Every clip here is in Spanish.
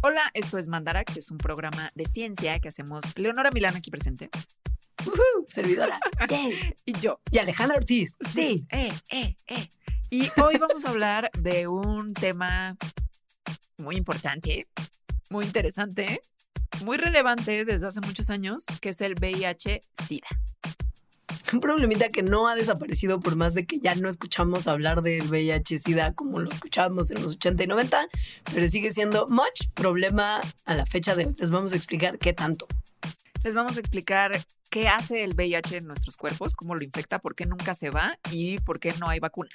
Hola, esto es Mandarax, es un programa de ciencia que hacemos Leonora Milán aquí presente. Servidora. Y yo. Y Alejandra Ortiz. Sí. Eh, eh, eh. Y hoy vamos a hablar de un tema muy importante, muy interesante, muy relevante desde hace muchos años, que es el VIH-Sida. Un problemita que no ha desaparecido por más de que ya no escuchamos hablar del VIH-Sida como lo escuchábamos en los 80 y 90, pero sigue siendo much problema a la fecha de hoy. Les vamos a explicar qué tanto. Les vamos a explicar qué hace el VIH en nuestros cuerpos, cómo lo infecta, por qué nunca se va y por qué no hay vacuna.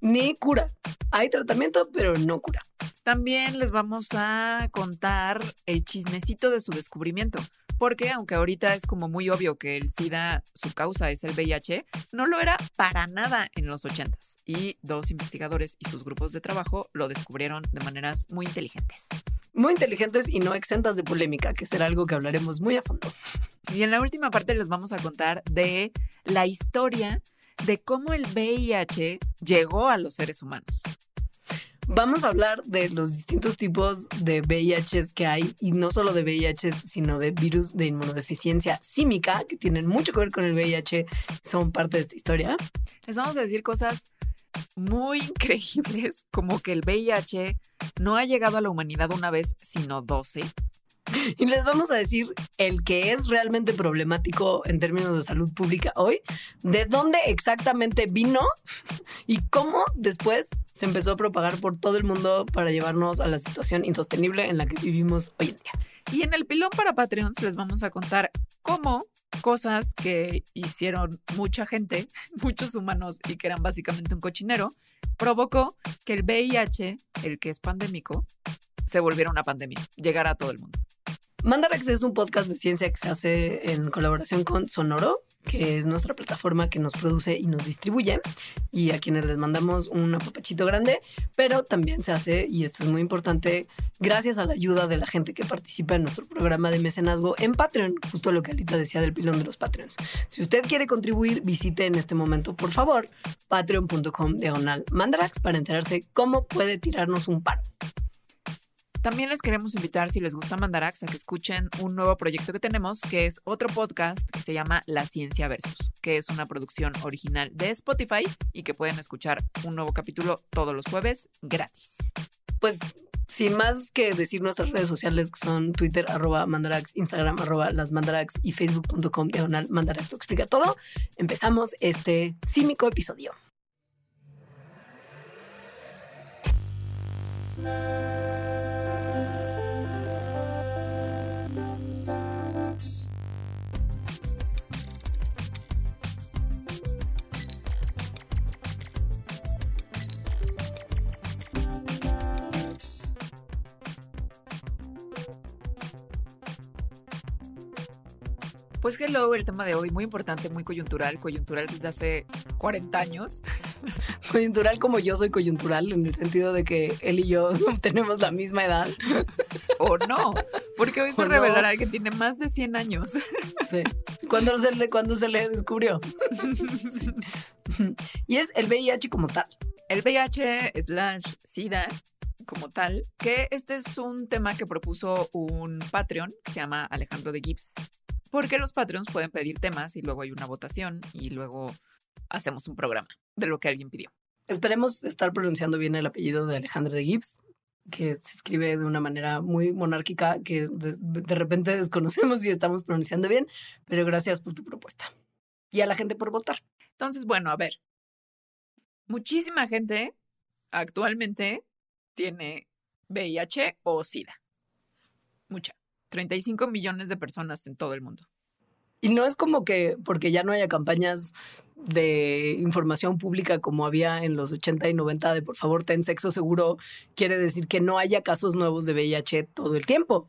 Ni cura. Hay tratamiento, pero no cura. También les vamos a contar el chismecito de su descubrimiento, porque aunque ahorita es como muy obvio que el SIDA, su causa es el VIH, no lo era para nada en los 80s. Y dos investigadores y sus grupos de trabajo lo descubrieron de maneras muy inteligentes. Muy inteligentes y no exentas de polémica, que será algo que hablaremos muy a fondo. Y en la última parte les vamos a contar de la historia de cómo el VIH llegó a los seres humanos. Vamos a hablar de los distintos tipos de VIHs que hay, y no solo de VIHs, sino de virus de inmunodeficiencia símica, que tienen mucho que ver con el VIH, son parte de esta historia. Les vamos a decir cosas muy increíbles, como que el VIH no ha llegado a la humanidad una vez, sino 12. Y les vamos a decir el que es realmente problemático en términos de salud pública hoy, de dónde exactamente vino y cómo después se empezó a propagar por todo el mundo para llevarnos a la situación insostenible en la que vivimos hoy en día. Y en el pilón para Patreons les vamos a contar cómo cosas que hicieron mucha gente, muchos humanos y que eran básicamente un cochinero, provocó que el VIH, el que es pandémico, se volviera una pandemia, llegara a todo el mundo. Mandarax es un podcast de ciencia que se hace en colaboración con Sonoro, que es nuestra plataforma que nos produce y nos distribuye, y a quienes les mandamos un apapachito grande, pero también se hace, y esto es muy importante, gracias a la ayuda de la gente que participa en nuestro programa de mecenazgo en Patreon, justo lo que Alita decía del pilón de los Patreons. Si usted quiere contribuir, visite en este momento, por favor, patreon.com diagonal mandarax para enterarse cómo puede tirarnos un paro. También les queremos invitar, si les gusta Mandarax, a que escuchen un nuevo proyecto que tenemos, que es otro podcast que se llama La Ciencia Versus, que es una producción original de Spotify y que pueden escuchar un nuevo capítulo todos los jueves gratis. Pues sin más que decir nuestras redes sociales, que son Twitter, arroba mandarax, Instagram, arroba las mandarax y facebook.com diagonal mandarax lo explica todo, empezamos este címico episodio. Pues hello, el tema de hoy muy importante, muy coyuntural, coyuntural desde hace 40 años. Coyuntural como yo soy coyuntural, en el sentido de que él y yo tenemos la misma edad. O no, porque hoy se ¿O no? revelará que tiene más de 100 años. Sí. ¿Cuándo se le, cuándo se le descubrió? Y es el VIH como tal. El VIH slash SIDA como tal, que este es un tema que propuso un Patreon que se llama Alejandro de Gibbs. Porque los Patreons pueden pedir temas y luego hay una votación y luego hacemos un programa de lo que alguien pidió. Esperemos estar pronunciando bien el apellido de Alejandro de Gibbs, que se escribe de una manera muy monárquica que de, de repente desconocemos si estamos pronunciando bien, pero gracias por tu propuesta. Y a la gente por votar. Entonces, bueno, a ver. Muchísima gente actualmente tiene VIH o SIDA. Mucha. 35 millones de personas en todo el mundo. Y no es como que porque ya no haya campañas de información pública como había en los 80 y 90 de por favor ten sexo seguro, quiere decir que no haya casos nuevos de VIH todo el tiempo.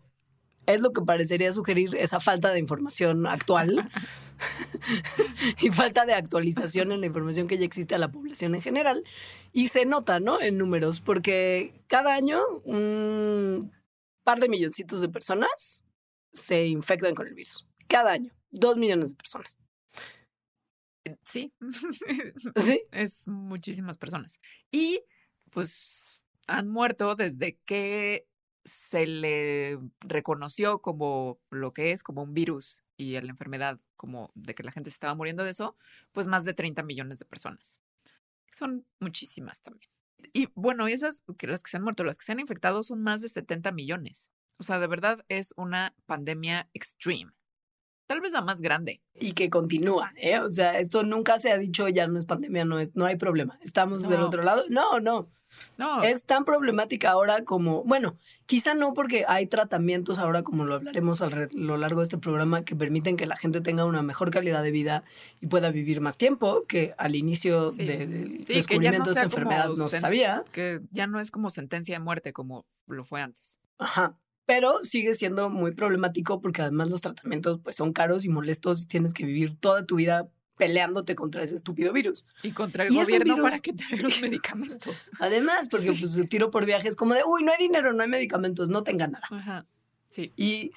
Es lo que parecería sugerir esa falta de información actual y falta de actualización en la información que ya existe a la población en general. Y se nota, ¿no? En números, porque cada año un par de milloncitos de personas se infectan con el virus. Cada año, dos millones de personas. Sí. ¿Sí? Es muchísimas personas. Y pues han muerto desde que se le reconoció como lo que es, como un virus y la enfermedad, como de que la gente se estaba muriendo de eso, pues más de 30 millones de personas. Son muchísimas también. Y bueno, esas, que las que se han muerto, las que se han infectado son más de 70 millones. O sea, de verdad es una pandemia extreme. Tal vez la más grande. Y que continúa, ¿eh? O sea, esto nunca se ha dicho, ya no es pandemia, no es, no hay problema. Estamos del otro lado. No, no. No. Es tan problemática ahora como, bueno, quizá no porque hay tratamientos ahora, como lo hablaremos a lo largo de este programa, que permiten que la gente tenga una mejor calidad de vida y pueda vivir más tiempo, que al inicio del descubrimiento de esta enfermedad no se sabía. Que ya no es como sentencia de muerte como lo fue antes. Ajá. Pero sigue siendo muy problemático porque además los tratamientos pues son caros y molestos y tienes que vivir toda tu vida peleándote contra ese estúpido virus. Y contra el gobierno para que te den los medicamentos. Además, porque pues tiro por viaje es como de, uy, no hay dinero, no hay medicamentos, no tenga nada. Ajá. Sí. Y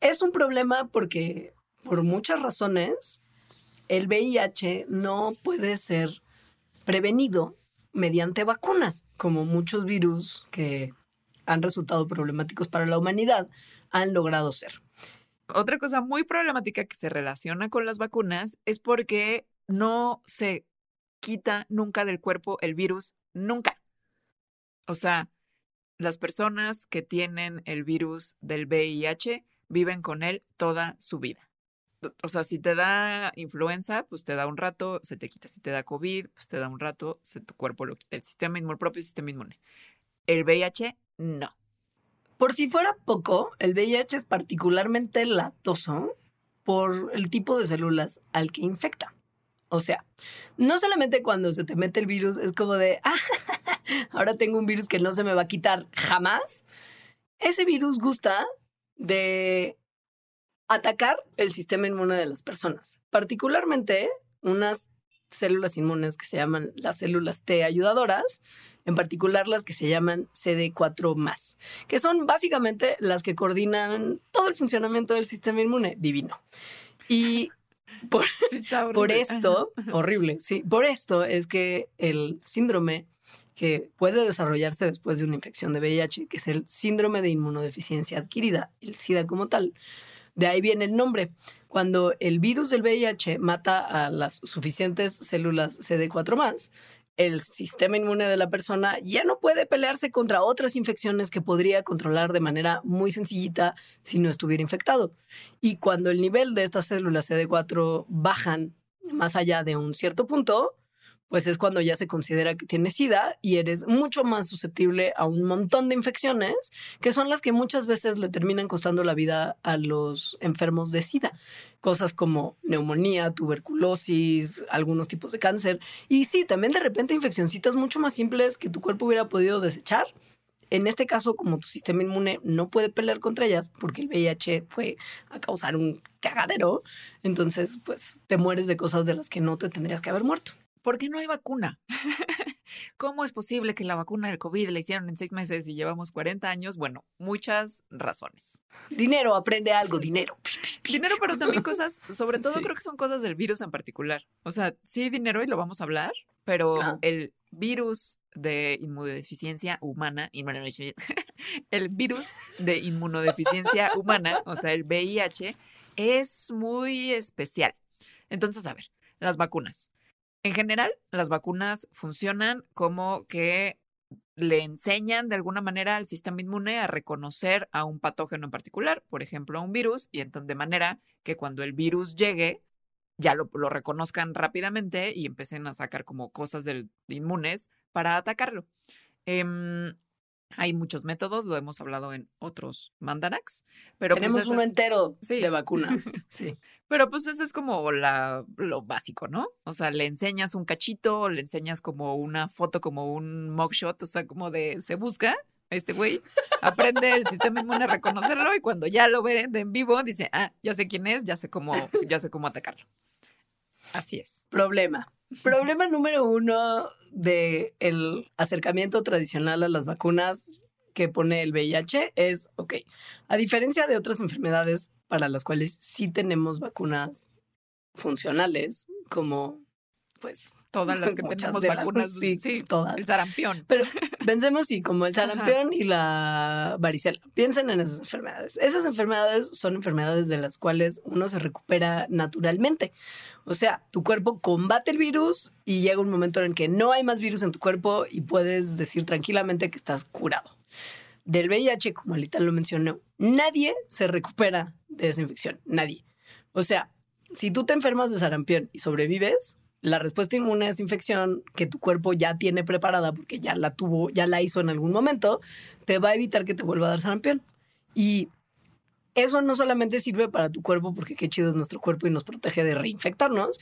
es un problema porque por muchas razones el VIH no puede ser prevenido mediante vacunas, como muchos virus que han resultado problemáticos para la humanidad han logrado ser. Otra cosa muy problemática que se relaciona con las vacunas es porque no se quita nunca del cuerpo el virus, nunca. O sea, las personas que tienen el virus del VIH viven con él toda su vida. O sea, si te da influenza, pues te da un rato, se te quita. Si te da COVID, pues te da un rato, se, tu cuerpo lo quita. El sistema inmune, el propio sistema inmune. El VIH, no. Por si fuera poco, el VIH es particularmente latoso por el tipo de células al que infecta. O sea, no solamente cuando se te mete el virus es como de, ah, ahora tengo un virus que no se me va a quitar jamás. Ese virus gusta de atacar el sistema inmune de las personas, particularmente unas células inmunes que se llaman las células T ayudadoras, en particular las que se llaman CD4 que son básicamente las que coordinan todo el funcionamiento del sistema inmune divino. Y por, por esto, horrible, sí, por esto es que el síndrome que puede desarrollarse después de una infección de VIH, que es el síndrome de inmunodeficiencia adquirida, el SIDA como tal, de ahí viene el nombre. Cuando el virus del VIH mata a las suficientes células CD4 el sistema inmune de la persona ya no puede pelearse contra otras infecciones que podría controlar de manera muy sencillita si no estuviera infectado. Y cuando el nivel de estas células CD4 bajan más allá de un cierto punto, pues es cuando ya se considera que tienes SIDA y eres mucho más susceptible a un montón de infecciones que son las que muchas veces le terminan costando la vida a los enfermos de SIDA. Cosas como neumonía, tuberculosis, algunos tipos de cáncer. Y sí, también de repente infeccioncitas mucho más simples que tu cuerpo hubiera podido desechar. En este caso, como tu sistema inmune no puede pelear contra ellas porque el VIH fue a causar un cagadero, entonces pues te mueres de cosas de las que no te tendrías que haber muerto. ¿Por qué no hay vacuna? ¿Cómo es posible que la vacuna del COVID la hicieron en seis meses y llevamos 40 años? Bueno, muchas razones. Dinero, aprende algo, dinero. Dinero, pero también cosas, sobre todo creo que son cosas del virus en particular. O sea, sí dinero y lo vamos a hablar, pero el virus de inmunodeficiencia humana, el virus de inmunodeficiencia humana, o sea, el VIH, es muy especial. Entonces, a ver, las vacunas. En general, las vacunas funcionan como que le enseñan de alguna manera al sistema inmune a reconocer a un patógeno en particular, por ejemplo, a un virus, y entonces de manera que cuando el virus llegue, ya lo, reconozcan rápidamente y empiecen a sacar como cosas del inmunes para atacarlo. Em, hay muchos métodos, lo hemos hablado en otros mandarax, pero pues, tenemos uno entero de vacunas. sí. Pero pues eso es como la, lo básico, ¿no? O sea, le enseñas un cachito, le enseñas como una foto, como un mugshot, o sea, como de se busca este güey, aprende el sistema inmune a reconocerlo y cuando ya lo ve en vivo dice, ah, ya sé quién es, ya sé cómo, ya sé cómo atacarlo. Así es. Problema. Problema número uno de el acercamiento tradicional a las vacunas que pone el VIH es, ok, a diferencia de otras enfermedades para las cuales sí tenemos vacunas funcionales, como pues todas las que Muchas tenemos de las- vacunas, sí, sí, todas. el sarampión. Pero pensemos sí, como el sarampión y la varicela. Piensen en esas enfermedades. Esas enfermedades son enfermedades de las cuales uno se recupera naturalmente. O sea, tu cuerpo combate el virus y llega un momento en que no hay más virus en tu cuerpo y puedes decir tranquilamente que estás curado. Del VIH, como Alita lo mencionó, nadie se recupera de esa infección. Nadie. O sea, si tú te enfermas de sarampión y sobrevives, la respuesta inmune a esa infección que tu cuerpo ya tiene preparada porque ya la tuvo, ya la hizo en algún momento, te va a evitar que te vuelva a dar sarampión. Y eso no solamente sirve para tu cuerpo porque qué chido es nuestro cuerpo y nos protege de reinfectarnos.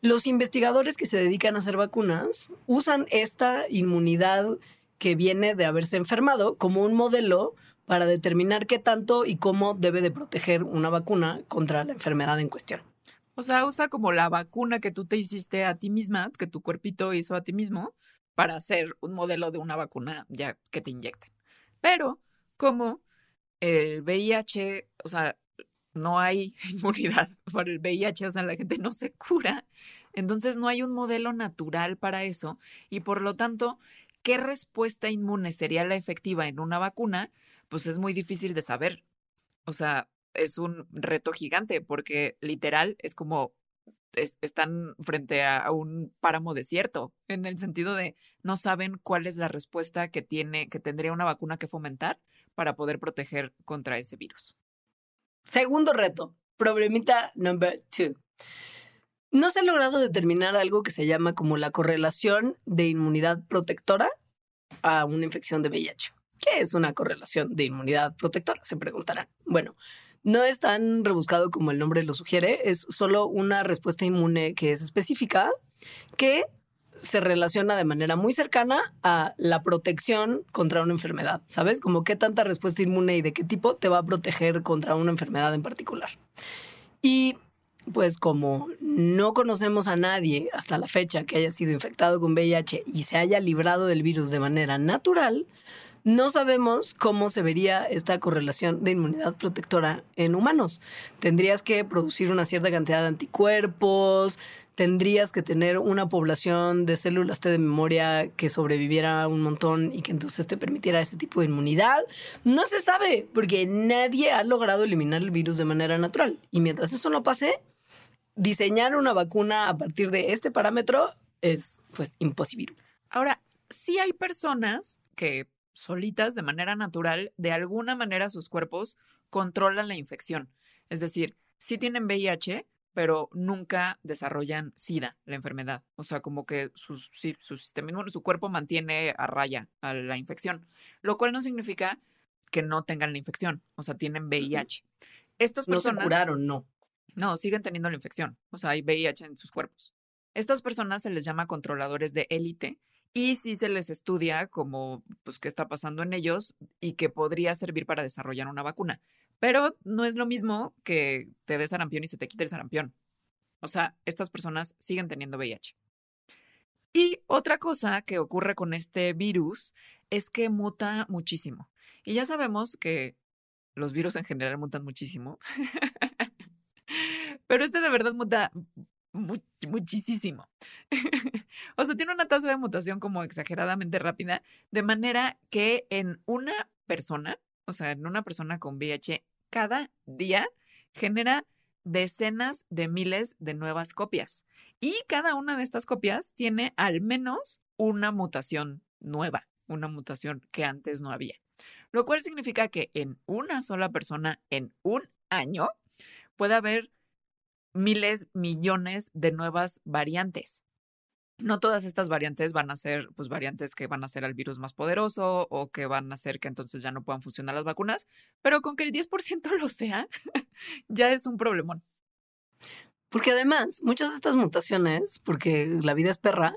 Los investigadores que se dedican a hacer vacunas usan esta inmunidad que viene de haberse enfermado como un modelo para determinar qué tanto y cómo debe de proteger una vacuna contra la enfermedad en cuestión. O sea, usa como la vacuna que tú te hiciste a ti misma, que tu cuerpito hizo a ti mismo, para hacer un modelo de una vacuna ya que te inyecten. Pero como el VIH, o sea, no hay inmunidad para el VIH, o sea, la gente no se cura, entonces no hay un modelo natural para eso y por lo tanto, ¿qué respuesta inmune sería la efectiva en una vacuna? Pues es muy difícil de saber. O sea, es un reto gigante porque literal es como es- están frente a, a un páramo desierto en el sentido de no saben cuál es la respuesta que tiene que tendría una vacuna que fomentar para poder proteger contra ese virus. Segundo reto, problemita number two. No se ha logrado determinar algo que se llama como la correlación de inmunidad protectora a una infección de VIH. ¿Qué es una correlación de inmunidad protectora? Se preguntarán. Bueno, no es tan rebuscado como el nombre lo sugiere, es solo una respuesta inmune que es específica, que se relaciona de manera muy cercana a la protección contra una enfermedad, ¿sabes? Como qué tanta respuesta inmune y de qué tipo te va a proteger contra una enfermedad en particular. Y pues como no conocemos a nadie hasta la fecha que haya sido infectado con VIH y se haya librado del virus de manera natural, no sabemos cómo se vería esta correlación de inmunidad protectora en humanos. Tendrías que producir una cierta cantidad de anticuerpos, tendrías que tener una población de células T de memoria que sobreviviera un montón y que entonces te permitiera ese tipo de inmunidad. No se sabe, porque nadie ha logrado eliminar el virus de manera natural. Y mientras eso no pase, diseñar una vacuna a partir de este parámetro es pues imposible. Ahora, sí hay personas que solitas, de manera natural, de alguna manera sus cuerpos controlan la infección. Es decir, sí tienen VIH, pero nunca desarrollan SIDA, la enfermedad. O sea, como que su, sí, su sistema inmune, su cuerpo mantiene a raya a la infección, lo cual no significa que no tengan la infección, o sea, tienen VIH. Estas No se personas curaron, no. no, siguen teniendo la infección. O sea, hay VIH en sus cuerpos. Estas personas se les llama controladores de élite y sí se les estudia como, pues, qué está pasando en ellos y que podría servir para desarrollar una vacuna. Pero no es lo mismo que te des sarampión y se te quite el sarampión. O sea, estas personas siguen teniendo VIH. Y otra cosa que ocurre con este virus es que muta muchísimo. Y ya sabemos que los virus en general mutan muchísimo. Pero este de verdad muta mu- muchísimo. o sea, tiene una tasa de mutación como exageradamente rápida, de manera que en una persona, o sea, en una persona con VIH, cada día genera decenas de miles de nuevas copias. Y cada una de estas copias tiene al menos una mutación nueva, una mutación que antes no había. Lo cual significa que en una sola persona, en un año, puede haber miles, millones de nuevas variantes. No todas estas variantes van a ser, pues, variantes que van a ser al virus más poderoso o que van a hacer que entonces ya no puedan funcionar las vacunas, pero con que el 10% lo sea, ya es un problemón. Porque además, muchas de estas mutaciones, porque la vida es perra,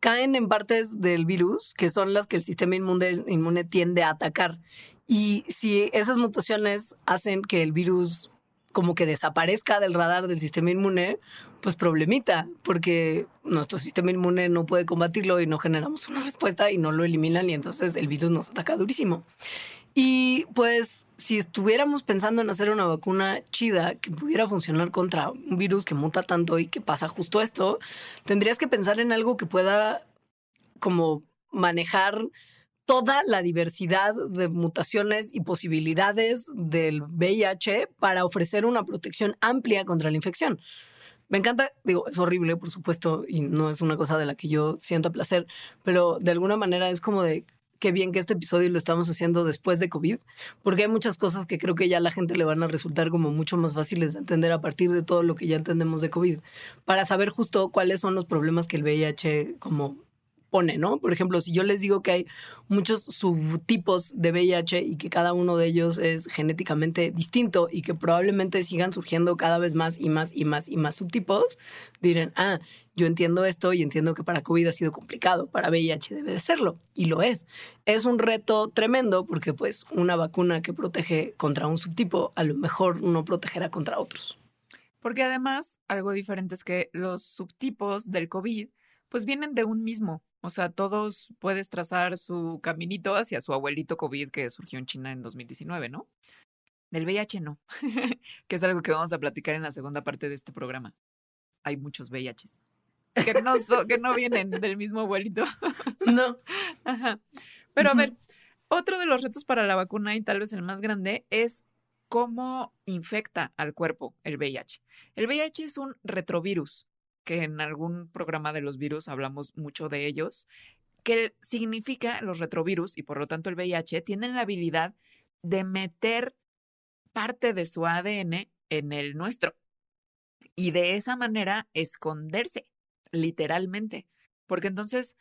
caen en partes del virus que son las que el sistema inmune, inmune tiende a atacar. Y si esas mutaciones hacen que el virus como que desaparezca del radar del sistema inmune, pues problemita, porque nuestro sistema inmune no puede combatirlo y no generamos una respuesta y no lo eliminan y entonces el virus nos ataca durísimo. Y pues si estuviéramos pensando en hacer una vacuna chida que pudiera funcionar contra un virus que muta tanto y que pasa justo esto, tendrías que pensar en algo que pueda como manejar toda la diversidad de mutaciones y posibilidades del VIH para ofrecer una protección amplia contra la infección. Me encanta, digo, es horrible, por supuesto, y no es una cosa de la que yo sienta placer, pero de alguna manera es como de qué bien que este episodio lo estamos haciendo después de COVID, porque hay muchas cosas que creo que ya a la gente le van a resultar como mucho más fáciles de entender a partir de todo lo que ya entendemos de COVID, para saber justo cuáles son los problemas que el VIH como pone, ¿no? Por ejemplo, si yo les digo que hay muchos subtipos de VIH y que cada uno de ellos es genéticamente distinto y que probablemente sigan surgiendo cada vez más y más y más y más subtipos, dirán, ah, yo entiendo esto y entiendo que para COVID ha sido complicado, para VIH debe de serlo, y lo es. Es un reto tremendo porque pues una vacuna que protege contra un subtipo a lo mejor no protegerá contra otros. Porque además, algo diferente es que los subtipos del COVID pues vienen de un mismo. O sea, todos puedes trazar su caminito hacia su abuelito COVID que surgió en China en 2019, ¿no? Del VIH no, que es algo que vamos a platicar en la segunda parte de este programa. Hay muchos VIHs que no, que no vienen del mismo abuelito. no. Pero a ver, otro de los retos para la vacuna y tal vez el más grande es cómo infecta al cuerpo el VIH. El VIH es un retrovirus que en algún programa de los virus hablamos mucho de ellos, que significa los retrovirus y por lo tanto el VIH tienen la habilidad de meter parte de su ADN en el nuestro y de esa manera esconderse, literalmente. Porque entonces,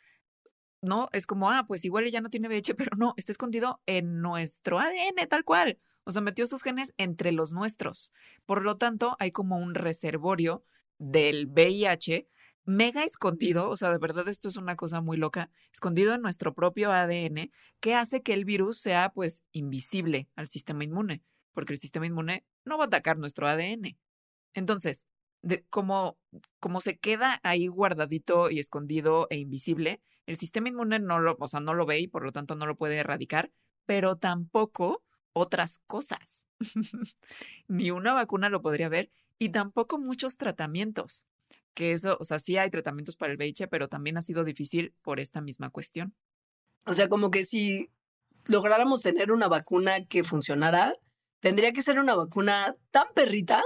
no, es como, ah, pues igual ya no tiene VIH, pero no, está escondido en nuestro ADN tal cual. O sea, metió sus genes entre los nuestros. Por lo tanto, hay como un reservorio del VIH mega escondido, o sea, de verdad esto es una cosa muy loca, escondido en nuestro propio ADN, que hace que el virus sea pues invisible al sistema inmune, porque el sistema inmune no va a atacar nuestro ADN. Entonces, de, como, como se queda ahí guardadito y escondido e invisible, el sistema inmune no lo, o sea, no lo ve y por lo tanto no lo puede erradicar, pero tampoco otras cosas. Ni una vacuna lo podría ver y tampoco muchos tratamientos. Que eso, o sea, sí hay tratamientos para el VIH, pero también ha sido difícil por esta misma cuestión. O sea, como que si lográramos tener una vacuna que funcionara, tendría que ser una vacuna tan perrita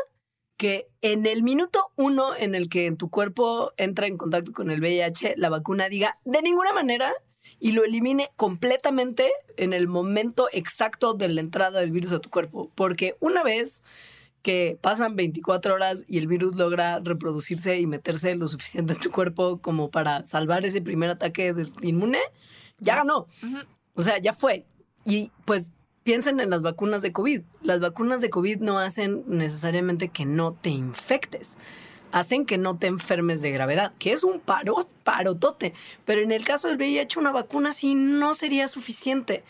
que en el minuto uno en el que tu cuerpo entra en contacto con el VIH, la vacuna diga de ninguna manera y lo elimine completamente en el momento exacto de la entrada del virus a tu cuerpo. Porque una vez que pasan 24 horas y el virus logra reproducirse y meterse lo suficiente en tu cuerpo como para salvar ese primer ataque de inmune, ya ganó. O sea, ya fue. Y pues piensen en las vacunas de COVID. Las vacunas de COVID no hacen necesariamente que no te infectes. Hacen que no te enfermes de gravedad, que es un paro, parotote. Pero en el caso del VIH, una vacuna así no sería suficiente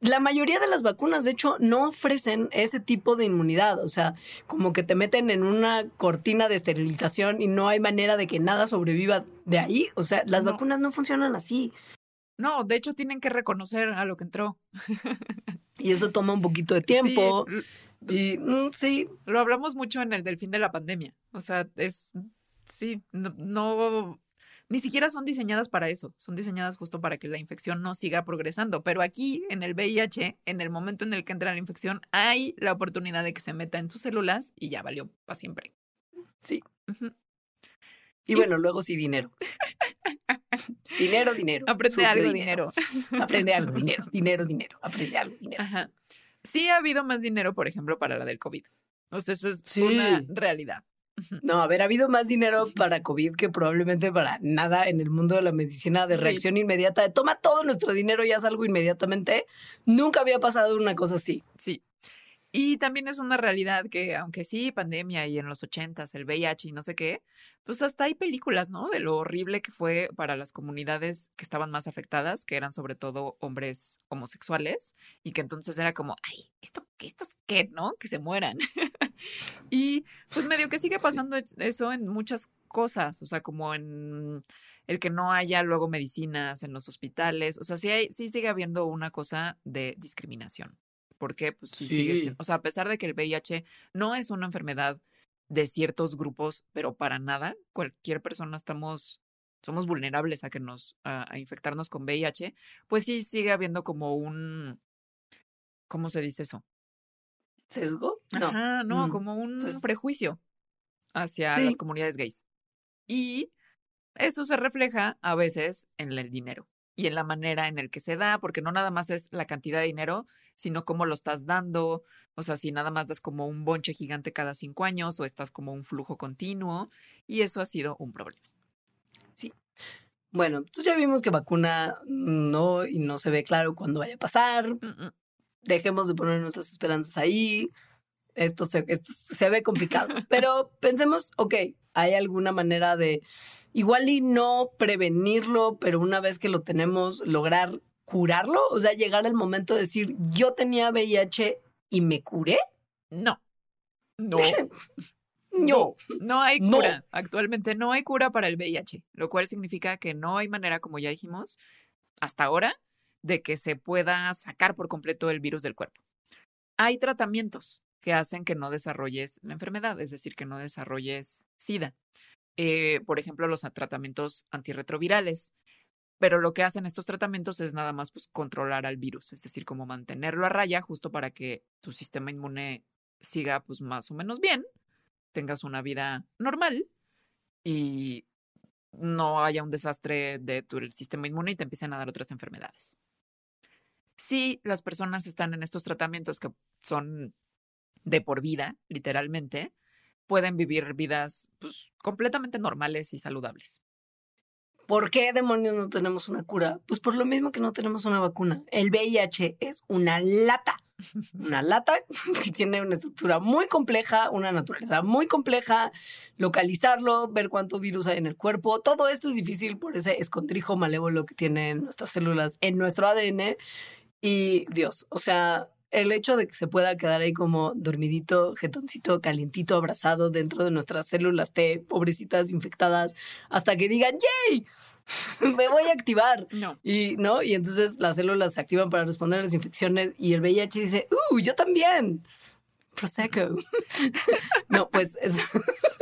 la mayoría de las vacunas, de hecho, no ofrecen ese tipo de inmunidad. O sea, como que te meten en una cortina de esterilización y no hay manera de que nada sobreviva de ahí. O sea, las vacunas no funcionan así. No, de hecho tienen que reconocer a lo que entró. y eso toma un poquito de tiempo. Y mm, sí. Lo hablamos mucho en el del fin de la pandemia. O sea, es. Sí, no ni siquiera son diseñadas para eso, son diseñadas justo para que la infección no siga progresando. Pero aquí, en el VIH, en el momento en el que entra la infección, hay la oportunidad de que se meta en tus células y ya valió para siempre. Sí. y, bueno, luego sí dinero. dinero, dinero. Aprende algo, dinero. Aprende algo, dinero, dinero, dinero. Aprende algo, dinero. Sí ha habido más dinero, por ejemplo, para la del COVID. O sea, eso es una realidad. No, haber habido más dinero para COVID que probablemente para nada en el mundo de la medicina de reacción inmediata, de toma todo nuestro dinero y haz algo inmediatamente. Nunca había pasado una cosa así. Sí. Y también es una realidad que, aunque sí, pandemia y en los ochentas, el VIH y no sé qué, pues hasta hay películas, ¿no? De lo horrible que fue para las comunidades que estaban más afectadas, que eran sobre todo hombres homosexuales, y que entonces era como, ay, esto, esto es qué, ¿no? Que se mueran. y pues medio que sigue pasando eso en muchas cosas, o sea, como en el que no haya luego medicinas en los hospitales, o sea, sí, hay, sí sigue habiendo una cosa de discriminación. Porque, pues sí, sigue siendo- O sea, a pesar de que el VIH no es una enfermedad de ciertos grupos, pero para nada, cualquier persona estamos, somos vulnerables a que nos, a, a infectarnos con VIH, pues sí sigue habiendo como un, ¿cómo se dice eso? ¿Sesgo? No. Ajá, no, Mm, como un pues- prejuicio hacia Sí. las comunidades gays. Y eso se refleja a veces en el dinero y en la manera en el que se da, porque no nada más es la cantidad de dinero, sino cómo lo estás dando. O sea, si nada más das como un bonche gigante cada cinco años o estás como un flujo continuo, y eso ha sido un problema. Bueno, entonces ya vimos que vacuna no y no se ve claro cuándo vaya a pasar. Mm, mm. Dejemos de poner nuestras esperanzas ahí. Esto se, esto se ve complicado. Pero pensemos, ok, hay alguna manera de igual y no prevenirlo, pero una vez que lo tenemos, lograr curarlo. O sea, llegar al momento de decir, yo tenía VIH y me curé. No. No. No. No hay No. cura. Actualmente no hay cura para el VIH, lo cual significa que no hay manera, como ya dijimos, hasta ahora, de que se pueda sacar por completo el virus del cuerpo. Hay tratamientos que hacen que no desarrolles la enfermedad, es decir, que no desarrolles SIDA. Eh, por ejemplo, los tratamientos antirretrovirales. Pero lo que hacen estos tratamientos es nada más pues, controlar al virus, es decir, como mantenerlo a raya justo para que tu sistema inmune siga pues más o menos bien, tengas una vida normal y no haya un desastre de tu sistema inmune y te empiecen a dar otras enfermedades. Si las personas están en estos tratamientos que son de por vida, literalmente, pueden vivir vidas pues, completamente normales y saludables. ¿Por qué demonios no tenemos una cura? Pues por lo mismo que no tenemos una vacuna. El VIH es una lata. Una lata que tiene una estructura muy compleja, una naturaleza muy compleja, localizarlo, ver cuánto virus hay en el cuerpo. Todo esto es difícil por ese escondrijo malévolo que tienen nuestras células en nuestro ADN. Y Dios, o sea, el hecho de que se pueda quedar ahí como dormidito, jetoncito, calientito, abrazado dentro de nuestras células T, pobrecitas infectadas, hasta que digan, ¡yay! Me voy a activar. No. Y, ¿no? Y entonces las células se activan para responder a las infecciones y el VIH dice, ¡uh, yo también! Prosecco. no, pues eso.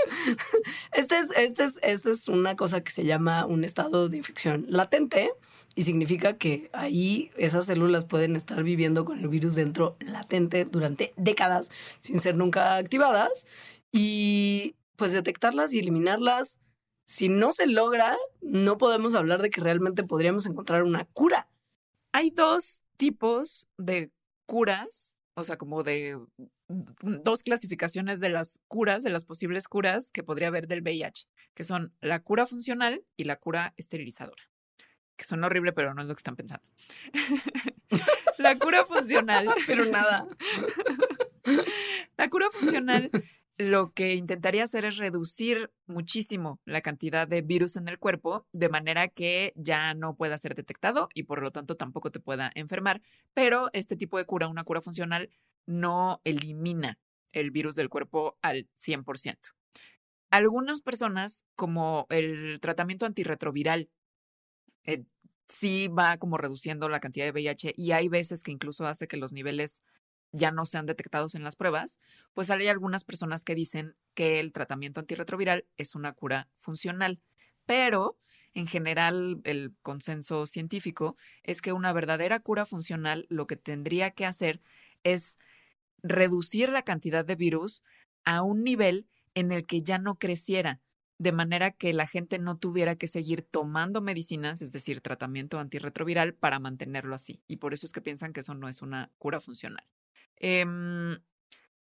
este, es, este, es, este es una cosa que se llama un estado de infección latente y significa que ahí esas células pueden estar viviendo con el virus dentro latente durante décadas sin ser nunca activadas y pues detectarlas y eliminarlas. Si no se logra, no podemos hablar de que realmente podríamos encontrar una cura. Hay dos tipos de curas, o sea, como de mm, dos clasificaciones de las curas, de las posibles curas que podría haber del VIH, que son la cura funcional y la cura esterilizadora. Que suena horrible, pero no es lo que están pensando. la cura funcional. Pero nada. La cura funcional lo que intentaría hacer es reducir muchísimo la cantidad de virus en el cuerpo de manera que ya no pueda ser detectado y por lo tanto tampoco te pueda enfermar. Pero este tipo de cura, una cura funcional, no elimina el virus del cuerpo al 100%. Algunas personas, como el tratamiento antirretroviral, eh, sí va como reduciendo la cantidad de VIH y hay veces que incluso hace que los niveles ya no sean detectados en las pruebas, pues hay algunas personas que dicen que el tratamiento antirretroviral es una cura funcional, pero en general el consenso científico es que una verdadera cura funcional lo que tendría que hacer es reducir la cantidad de virus a un nivel en el que ya no creciera, de manera que la gente no tuviera que seguir tomando medicinas, es decir, tratamiento antirretroviral, para mantenerlo así. Y por eso es que piensan que eso no es una cura funcional. Em,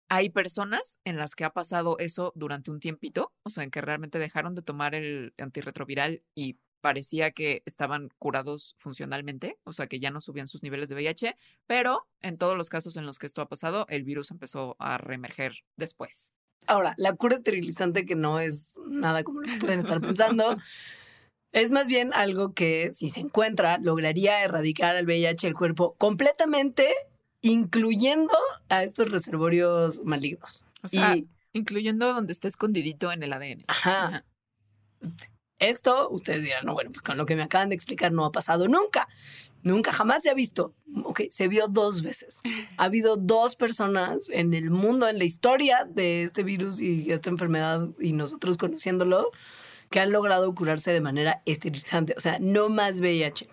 hay personas en las que ha pasado eso durante un tiempito, o sea, en que realmente dejaron de tomar el antirretroviral y parecía que estaban curados funcionalmente, o sea, que ya no subían sus niveles de VIH, pero en todos los casos en los que esto ha pasado, el virus empezó a reemerger después. Ahora, la cura esterilizante, que no es nada como lo que pueden estar pensando, es más bien algo que, si se encuentra, lograría erradicar el VIH del cuerpo completamente, incluyendo a estos reservorios malignos. O sea, y, incluyendo donde está escondidito en el ADN. ajá, Ajá. esto, ustedes dirán, no, bueno, pues con lo que me acaban de explicar no ha pasado nunca. Nunca, jamás se ha visto. Ok, se vio dos veces. Ha habido dos personas en el mundo, en la historia de este virus y esta enfermedad y nosotros conociéndolo, que han logrado curarse de manera esterilizante. O sea, no más VIH.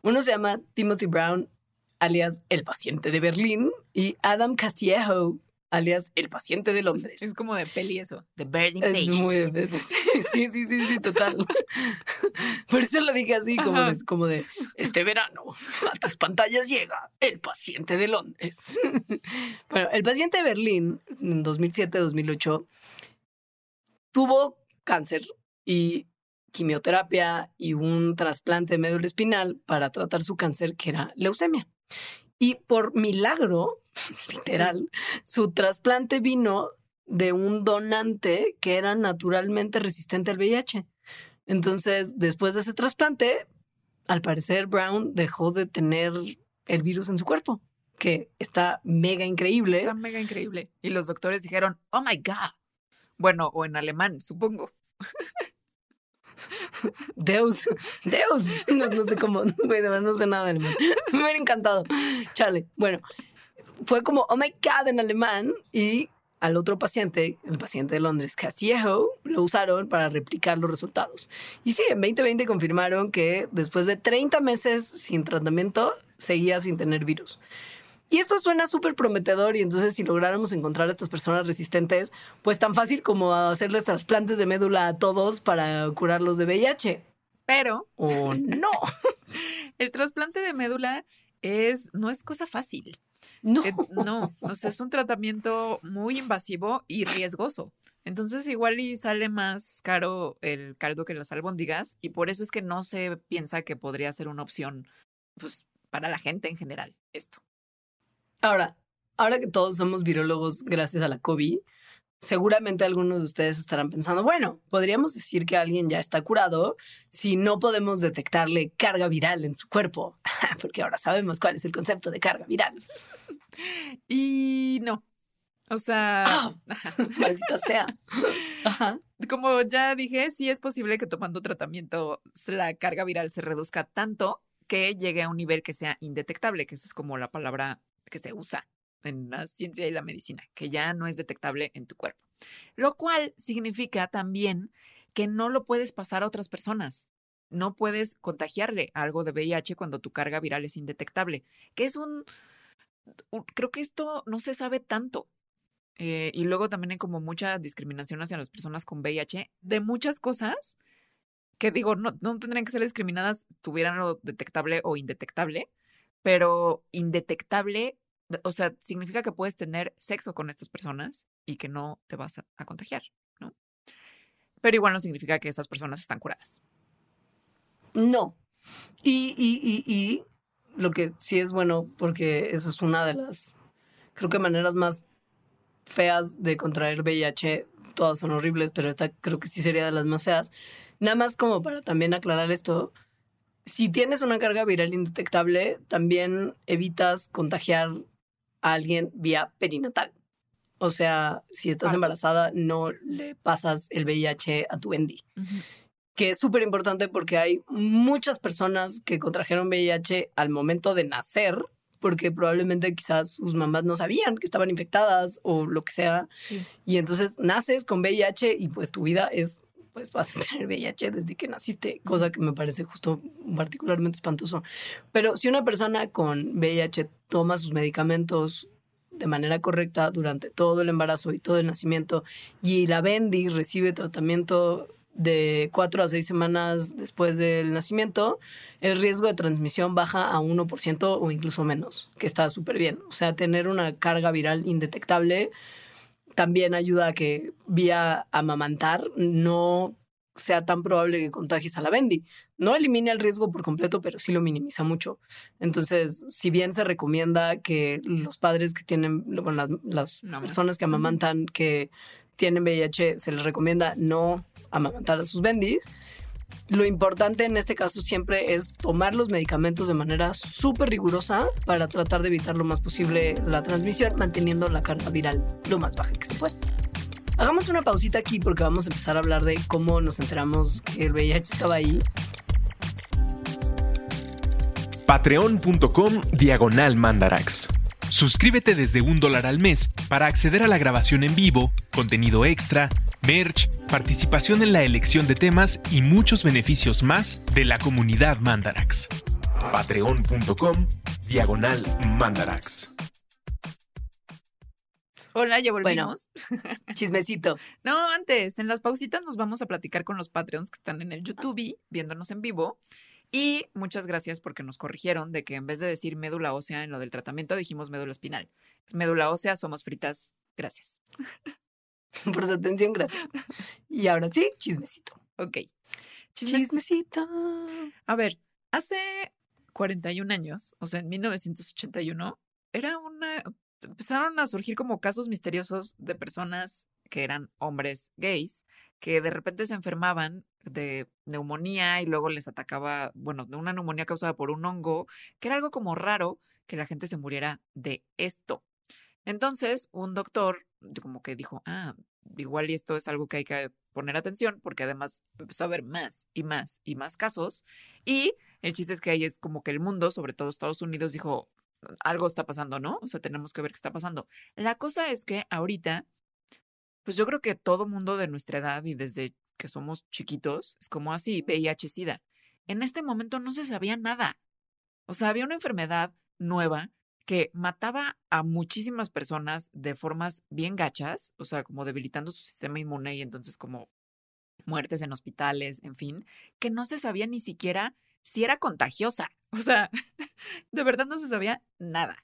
Uno se llama Timothy Brown, alias el paciente de Berlín, y Adam Castillejo, alias el paciente de Londres. Es como de peli eso, The Burning Es Patient. muy de- sí, sí, sí, sí, total. Por eso lo dije así, como de, como de este verano a tus pantallas llega el paciente de Londres. Bueno, el paciente de Berlín en 2007-2008 tuvo cáncer y quimioterapia y un trasplante de médula espinal para tratar su cáncer que era leucemia. Y por milagro, literal, su trasplante vino de un donante que era naturalmente resistente al VIH. Entonces, después de ese trasplante, al parecer Brown dejó de tener el virus en su cuerpo, que está mega increíble. Está mega increíble. Y los doctores dijeron, oh my God. Bueno, o en alemán, supongo. Deus, Deus. No, sé cómo, no sé nada de alemán. Me hubiera encantado. Chale. Bueno, fue como, oh my God en alemán y al otro paciente, el paciente de Londres, Castillejo, lo usaron para replicar los resultados. Y sí, en 2020 confirmaron que después de 30 meses sin tratamiento, seguía sin tener virus. Y esto suena súper prometedor y entonces si lográramos encontrar a estas personas resistentes, pues tan fácil como hacerles trasplantes de médula a todos para curarlos de VIH. Pero ¿O no? el trasplante de médula es, no es cosa fácil. No. Eh, no, o sea, es un tratamiento muy invasivo y riesgoso. Entonces igual y sale más caro el caldo que las albóndigas y por eso es que no se piensa que podría ser una opción pues para la gente en general esto. Ahora, ahora que todos somos virólogos gracias a la COVID, seguramente algunos de ustedes estarán pensando, bueno, podríamos decir que alguien ya está curado si no podemos detectarle carga viral en su cuerpo, porque ahora sabemos cuál es el concepto de carga viral. Y no. O sea, ¡Ah! Maldita sea. Ajá. como ya dije, sí es posible que tomando tratamiento la carga viral se reduzca tanto que llegue a un nivel que sea indetectable, que esa es como la palabra que se usa en la ciencia y la medicina, que ya no es detectable en tu cuerpo. Lo cual significa también que no lo puedes pasar a otras personas. No puedes contagiarle algo de VIH cuando tu carga viral es indetectable, que es un... creo que esto no se sabe tanto. Eh, y luego también hay como mucha discriminación hacia las personas con VIH de muchas cosas que digo, no, no tendrían que ser discriminadas, tuvieran lo detectable o indetectable, pero indetectable, o sea, significa que puedes tener sexo con estas personas y que no te vas a, a contagiar, ¿no? Pero igual no significa que esas personas están curadas. No. Y, y, y, y lo que sí es bueno, porque eso es una de las, creo que maneras más feas de contraer VIH. Todas son horribles, pero esta creo que sí sería de las más feas. Nada más como para también aclarar esto. Si tienes una carga viral indetectable, también evitas contagiar a alguien vía perinatal. O sea, si estás embarazada, no le pasas el VIH a tu Bendy que es súper importante porque hay muchas personas que contrajeron VIH al momento de nacer, porque probablemente quizás sus mamás no sabían que estaban infectadas o lo que sea. Sí. Y entonces naces con VIH y pues tu vida es, pues vas a tener VIH desde que naciste, cosa que me parece justo particularmente espantoso. Pero si una persona con VIH toma sus medicamentos de manera correcta durante todo el embarazo y todo el nacimiento y la Bendy recibe tratamiento de cuatro a seis semanas después del nacimiento, el riesgo de transmisión baja a 1% o incluso menos, que está súper bien. O sea, tener una carga viral indetectable también ayuda a que vía amamantar no sea tan probable que contagies a la Bendy. No elimina el riesgo por completo, pero sí lo minimiza mucho. Entonces, si bien se recomienda que los padres que tienen, bueno, las, las No personas que amamantan que tienen VIH, se les recomienda no amamantar a sus bendis. Lo importante en este caso siempre es tomar los medicamentos de manera súper rigurosa para tratar de evitar lo más posible la transmisión, manteniendo la carga viral lo más baja que se puede. Hagamos una pausita aquí porque vamos a empezar a hablar de cómo nos enteramos que el VIH estaba ahí Patreon.com Diagonal Mandarax. Suscríbete desde un dólar al mes para acceder a la grabación en vivo, contenido extra, merch, participación en la elección de temas y muchos beneficios más de la comunidad Mandarax. Patreon.com Diagonal Mandarax. Hola, ya Bueno. volvimos. Chismecito. No, antes, en las pausitas nos vamos a platicar con los Patreons que están en el YouTube viéndonos en vivo. Y muchas gracias porque nos corrigieron de que en vez de decir médula ósea en lo del tratamiento, dijimos médula espinal. Es médula ósea, somos fritas. Gracias. Por su atención, gracias. Y ahora sí, chismecito. Ok. Chismecito. A ver, hace 41 años, o sea, en 1981, era una. Empezaron a surgir como casos misteriosos de personas que eran hombres gays que de repente se enfermaban de neumonía y luego les atacaba, bueno, de una neumonía causada por un hongo, que era algo como raro que la gente se muriera de esto. Entonces, un doctor como que dijo, ah, igual y esto es algo que hay que poner atención, porque además empezó a haber más y más y más casos. Y el chiste es que ahí es como que el mundo, sobre todo Estados Unidos, dijo, algo está pasando, ¿no? O sea, tenemos que ver qué está pasando. La cosa es que ahorita, pues yo creo que todo mundo de nuestra edad y desde que somos chiquitos, es como así, VIH-Sida. En este momento no se sabía nada. O sea, había una enfermedad nueva que mataba a muchísimas personas de formas bien gachas, o sea, como debilitando su sistema inmune y entonces como muertes en hospitales, en fin, que no se sabía ni siquiera si era contagiosa. O sea, de verdad no se sabía nada.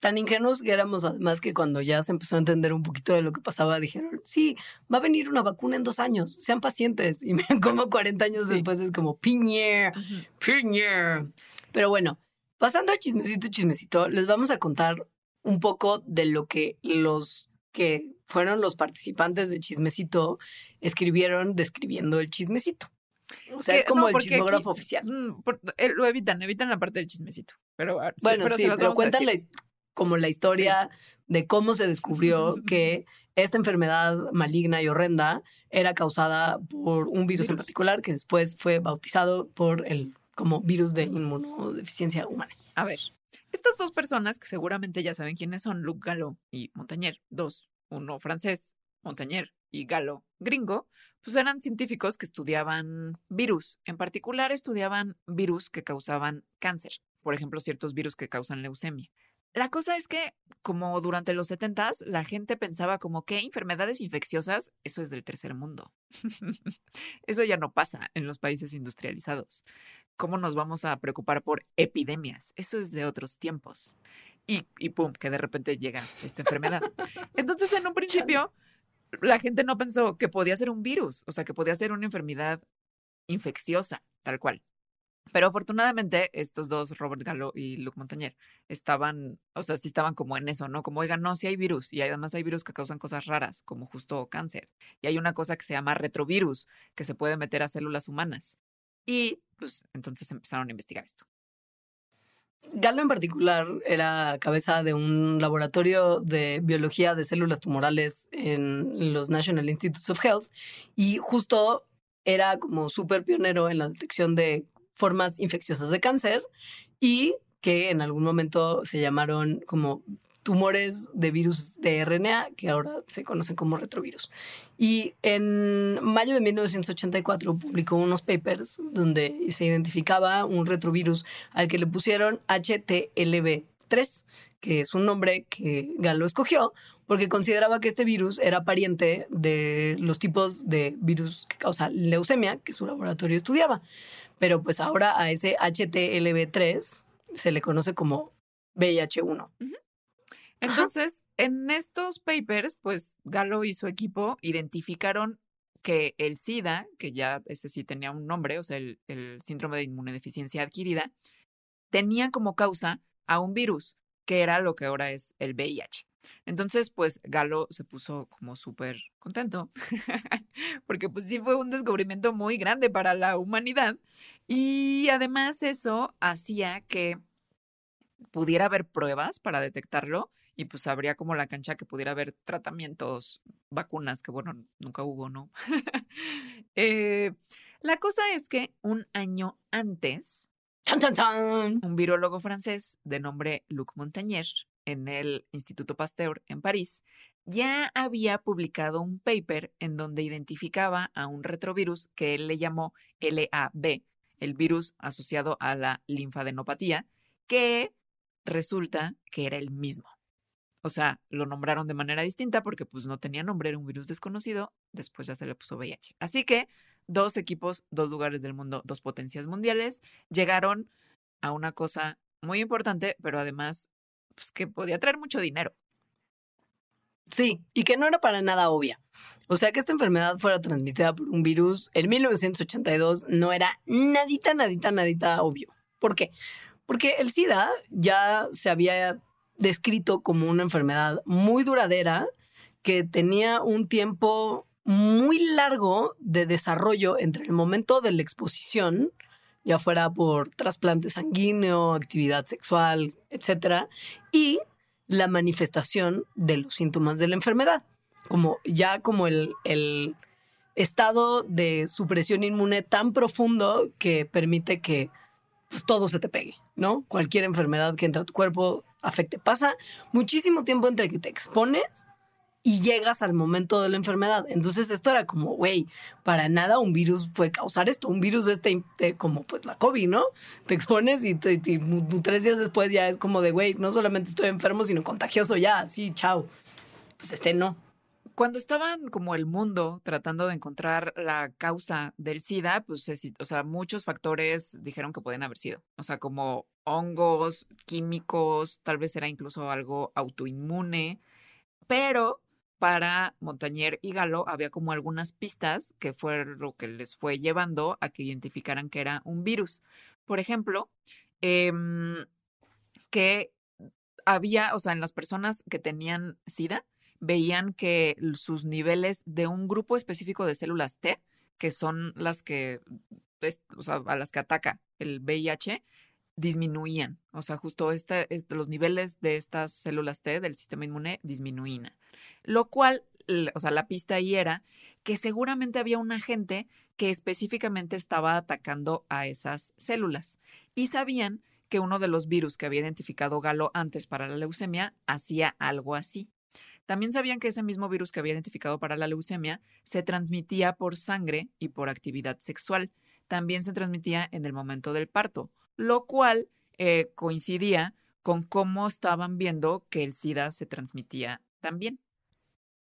Tan ingenuos que éramos, además, que cuando ya se empezó a entender un poquito de lo que pasaba, dijeron, sí, va a venir una vacuna en dos años, sean pacientes. Y miren cómo 40 años Sí. después es como, piñer, piñer. Pero bueno, pasando a chismecito, chismecito, les vamos a contar un poco de lo que los que fueron los participantes de chismecito escribieron describiendo el chismecito. O sea, Que- es como no, el aquí- chismógrafo oficial. Mm, por- eh, lo evitan, evitan la parte del chismecito. Pero, ah, Bueno, pero sí, pero vamos a cuentan la como la historia de cómo se descubrió que esta enfermedad maligna y horrenda era causada por un virus, en particular que después fue bautizado por el como virus de inmunodeficiencia humana. A ver, estas dos personas que seguramente ya saben quiénes son, Luc Gallo y Montagnier, dos, uno francés, Montagnier, y Gallo, gringo, pues eran científicos que estudiaban virus. En particular, estudiaban virus que causaban cáncer. Por ejemplo, ciertos virus que causan leucemia. La cosa es que, como durante los 70s, la gente pensaba como que enfermedades infecciosas, eso es del tercer mundo. eso ya no pasa en los países industrializados. ¿Cómo nos vamos a preocupar por epidemias? Eso es de otros tiempos. Y, y pum, que de repente llega esta enfermedad. Entonces, en un principio, la gente no pensó que podía ser un virus, o sea, que podía ser una enfermedad infecciosa, tal cual. Pero afortunadamente, estos dos, Robert Gallo y Luc Montagnier, estaban, o sea, sí estaban como en eso, ¿no? Como, oigan, no, sí hay virus, y además hay virus que causan cosas raras, como justo cáncer. Y hay una cosa que se llama retrovirus, que se puede meter a células humanas. Y, pues, entonces empezaron a investigar esto. Gallo en particular era cabeza de un laboratorio de biología de células tumorales en los National Institutes of Health y justo era como súper pionero en la detección de formas infecciosas de cáncer y que en algún momento se llamaron como tumores de virus de RNA, que ahora se conocen como retrovirus. Y en mayo de 1984 publicó unos papers donde se identificaba un retrovirus al que le pusieron HTLV3, que es un nombre que Galo escogió porque consideraba que este virus era pariente de los tipos de virus que causa leucemia que su laboratorio estudiaba. Pero pues ahora a ese HTLV3 se le conoce como VIH1. Entonces, en estos papers, pues Gallo y su equipo identificaron que el SIDA, que ya ese sí tenía un nombre, o sea, el, el síndrome de inmunodeficiencia adquirida, tenía como causa a un virus, que era lo que ahora es el VIH. Entonces, pues Galo se puso como súper contento, porque pues sí fue un descubrimiento muy grande para la humanidad. Y además eso hacía que pudiera haber pruebas para detectarlo y pues habría como la cancha que pudiera haber tratamientos, vacunas, que bueno, nunca hubo, ¿no? eh, La cosa es que un año antes, un virólogo francés de nombre Luc Montagnier en el Instituto Pasteur en París ya había publicado un paper en donde identificaba a un retrovirus que él le llamó LAB, el virus asociado a la linfadenopatía, que resulta que era el mismo. O sea, lo nombraron de manera distinta porque pues no tenía nombre, era un virus desconocido, después ya se le puso VIH. Así que dos equipos, dos lugares del mundo, dos potencias mundiales, llegaron a una cosa muy importante, pero además pues, que podía traer mucho dinero. Sí, y que no era para nada obvia. O sea, que esta enfermedad fuera transmitida por un virus en 1982 no era nadita, nadita, nadita obvio. ¿Por qué? Porque el SIDA ya se había descrito como una enfermedad muy duradera que tenía un tiempo muy largo de desarrollo entre el momento de la exposición, ya fuera por trasplante sanguíneo, actividad sexual, etcétera, y la manifestación de los síntomas de la enfermedad, como ya como el, el estado de supresión inmune tan profundo que permite que pues, todo se te pegue, ¿no? Cualquier enfermedad que entra a tu cuerpo afecte. Pasa muchísimo tiempo entre que te expones y llegas al momento de la enfermedad. Entonces esto era como, güey, para nada un virus puede causar esto. Un virus este, como pues la COVID, ¿no? Te expones y, tres días después ya es como de, güey, no solamente estoy enfermo, sino contagioso ya, sí, chao. Pues este no. Cuando estaban como el mundo tratando de encontrar la causa del SIDA, pues, o sea, muchos factores dijeron que pueden haber sido. O sea, como hongos, químicos, tal vez era incluso algo autoinmune, pero para Montañer y Galo había como algunas pistas que fue lo que les fue llevando a que identificaran que era un virus. Por ejemplo, em, que había, o sea, en las personas que tenían SIDA, veían que sus niveles de un grupo específico de células T, que son las que, o sea, a las que ataca el VIH, disminuían. O sea, justo este, este- los niveles de estas células T del sistema inmune disminuían. Lo cual, o sea, la pista ahí era que seguramente había un agente que específicamente estaba atacando a esas células. Y sabían que uno de los virus que había identificado Galo antes para la leucemia hacía algo así. También sabían que ese mismo virus que había identificado para la leucemia se transmitía por sangre y por actividad sexual. También se transmitía en el momento del parto, lo cual eh, coincidía con cómo estaban viendo que el SIDA se transmitía también.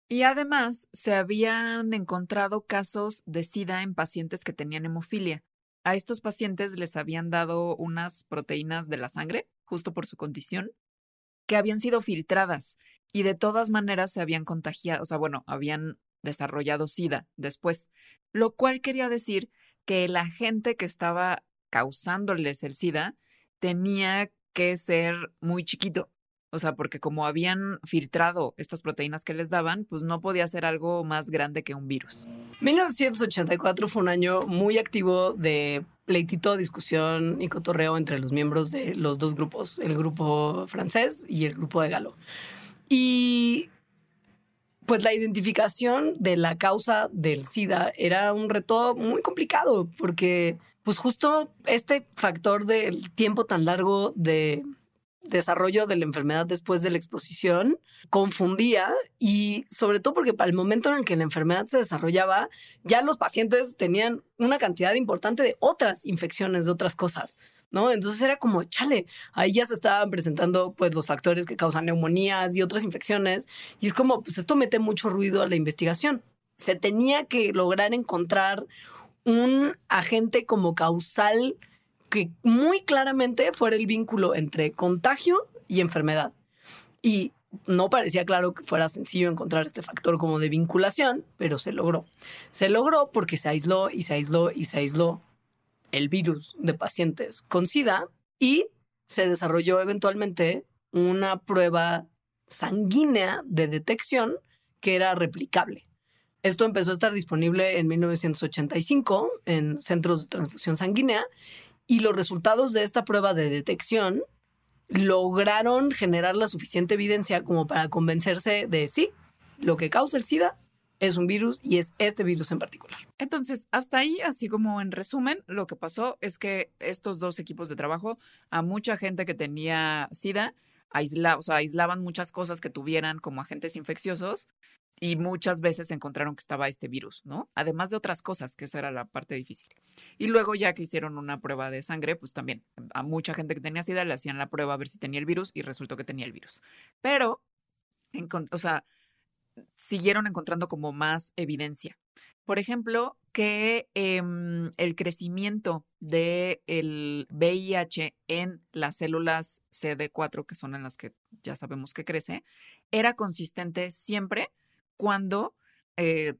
Y además se habían encontrado casos de SIDA en pacientes que tenían hemofilia. A estos pacientes les habían dado unas proteínas de la sangre, justo por su condición, que habían sido filtradas y de todas maneras se habían contagiado, o sea, bueno, habían desarrollado SIDA después, lo cual quería decir que el agente que estaba causándoles el SIDA tenía que ser muy chiquito. O sea, porque como habían filtrado estas proteínas que les daban, pues no podía ser algo más grande que un virus. 1984 fue un año muy activo de pleitito, discusión y cotorreo entre los miembros de los dos grupos, el grupo francés y el grupo de Galo. Y pues la identificación de la causa del SIDA era un reto muy complicado porque pues justo este factor del tiempo tan largo de desarrollo de la enfermedad después de la exposición confundía y sobre todo porque para el momento en el que la enfermedad se desarrollaba, ya los pacientes tenían una cantidad importante de otras infecciones, de otras cosas, ¿no? Entonces era como, chale, ahí ya se estaban presentando pues los factores que causan neumonías y otras infecciones y es como, pues esto mete mucho ruido a la investigación. Se tenía que lograr encontrar un agente como causal que muy claramente fuera el vínculo entre contagio y enfermedad. Y no parecía claro que fuera sencillo encontrar este factor como de vinculación, pero se logró. Se logró porque se aisló y se aisló y se aisló el virus de pacientes con SIDA y se desarrolló eventualmente una prueba sanguínea de detección que era replicable. Esto empezó a estar disponible en 1985 en centros de transfusión sanguínea y los resultados de esta prueba de detección lograron generar la suficiente evidencia como para convencerse de sí, lo que causa el SIDA es un virus y es este virus en particular. Entonces, hasta ahí, así como en resumen, lo que pasó es que estos dos equipos de trabajo, a mucha gente que tenía SIDA, aisla, o sea, aislaban muchas cosas que tuvieran como agentes infecciosos y muchas veces encontraron que estaba este virus, ¿no? Además de otras cosas, que esa era la parte difícil. Y luego ya que hicieron una prueba de sangre, pues también a mucha gente que tenía SIDA le hacían la prueba a ver si tenía el virus y resultó que tenía el virus. Pero, o sea, siguieron encontrando como más evidencia. Por ejemplo, que em, el crecimiento del el VIH en las células CD4, que son en las que ya sabemos que crece, era consistente siempre cuando eh,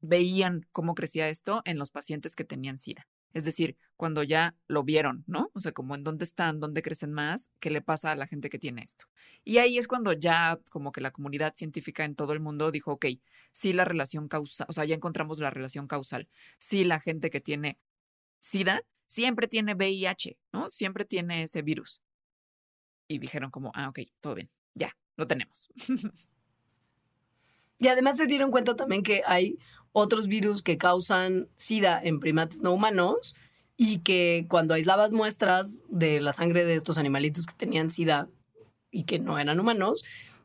veían cómo crecía esto en los pacientes que tenían SIDA. Es decir, cuando ya lo vieron, ¿no? O sea, como en dónde están, dónde crecen más, qué le pasa a la gente que tiene esto. Y ahí es cuando ya como que la comunidad científica en todo el mundo dijo, ok, sí la relación causal, o sea, ya encontramos la relación causal. Sí la gente que tiene SIDA siempre tiene VIH, ¿no? Siempre tiene ese virus. Y dijeron como, ah, ok, todo bien, ya, lo tenemos. y además se dieron cuenta también que hay otros virus que causan SIDA en primates no humanos y que cuando aislabas muestras de la sangre de estos animalitos que tenían SIDA y que no eran humanos,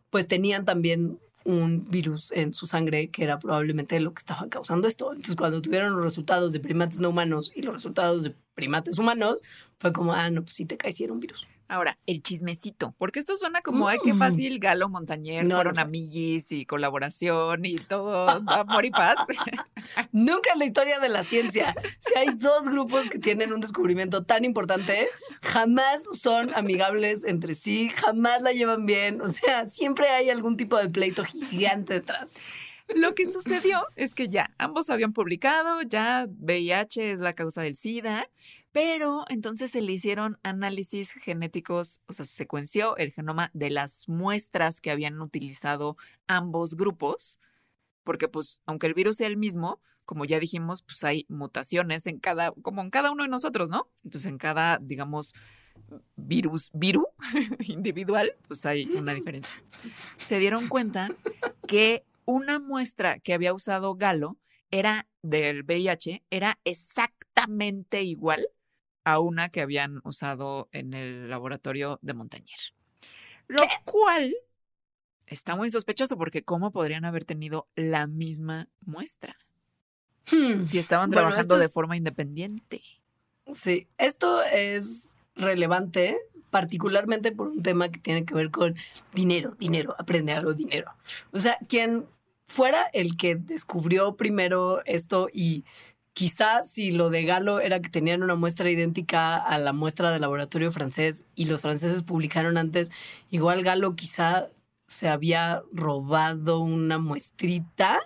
pues tenían también un virus en su sangre que era probablemente lo que estaba causando esto. Entonces, cuando tuvieron los resultados de primates no humanos y los resultados de primates humanos, fue como, ah, no, pues sí te caiciera un virus. Ahora, el chismecito, porque esto suena como, ay, qué mm. fácil, Galo Montañer, fueron amiguis y colaboración y todo, amor y paz. Nunca en la historia de la ciencia, si hay dos grupos que tienen un descubrimiento tan importante, jamás son amigables entre sí, jamás la llevan bien, o sea, siempre hay algún tipo de pleito gigante detrás. Lo que sucedió es que ya ambos habían publicado, ya VIH es la causa del SIDA, pero entonces se le hicieron análisis genéticos, o sea, se secuenció el genoma de las muestras que habían utilizado ambos grupos, porque pues aunque el virus sea el mismo, como ya dijimos, pues hay mutaciones en cada, como en cada uno de nosotros, ¿no? Entonces en cada, digamos, virus, virus individual, pues hay una diferencia. Se dieron cuenta que una muestra que había usado Galo era del VIH, era exactamente igual a una que habían usado en el laboratorio de Montañer. Lo cual está muy sospechoso porque ¿cómo podrían haber tenido la misma muestra? Hmm, si estaban trabajando de forma independiente. Sí, esto es relevante particularmente por un tema que tiene que ver con dinero, dinero, aprende algo, dinero. O sea, quien fuera el que descubrió primero esto y Quizás si lo de Galo era que tenían una muestra idéntica a la muestra del laboratorio francés y los franceses publicaron antes, igual Galo quizá se había robado una muestrita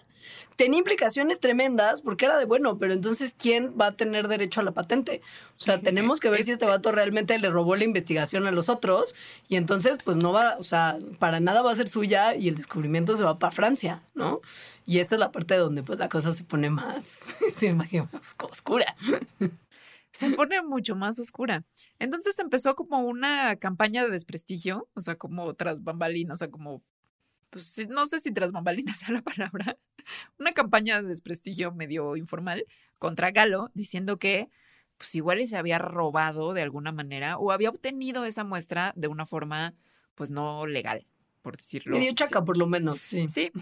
tenía implicaciones tremendas porque era de bueno, pero entonces ¿quién va a tener derecho a la patente? O sea, tenemos que ver si este vato realmente le robó la investigación a los otros y entonces pues no va, o sea, para nada va a ser suya y el descubrimiento se va para Francia, ¿no? Y esta es la parte donde pues la cosa se pone más, se imagina más oscura. Se pone mucho más oscura. Entonces empezó como una campaña de desprestigio, o sea, como tras bambalinas, o sea, como pues no sé si tras bambalinas sea la palabra, una campaña de desprestigio medio informal contra Galo, diciendo que pues igual se había robado de alguna manera o había obtenido esa muestra de una forma pues no legal, por decirlo. Medio chaca, por lo menos, sí. Sí,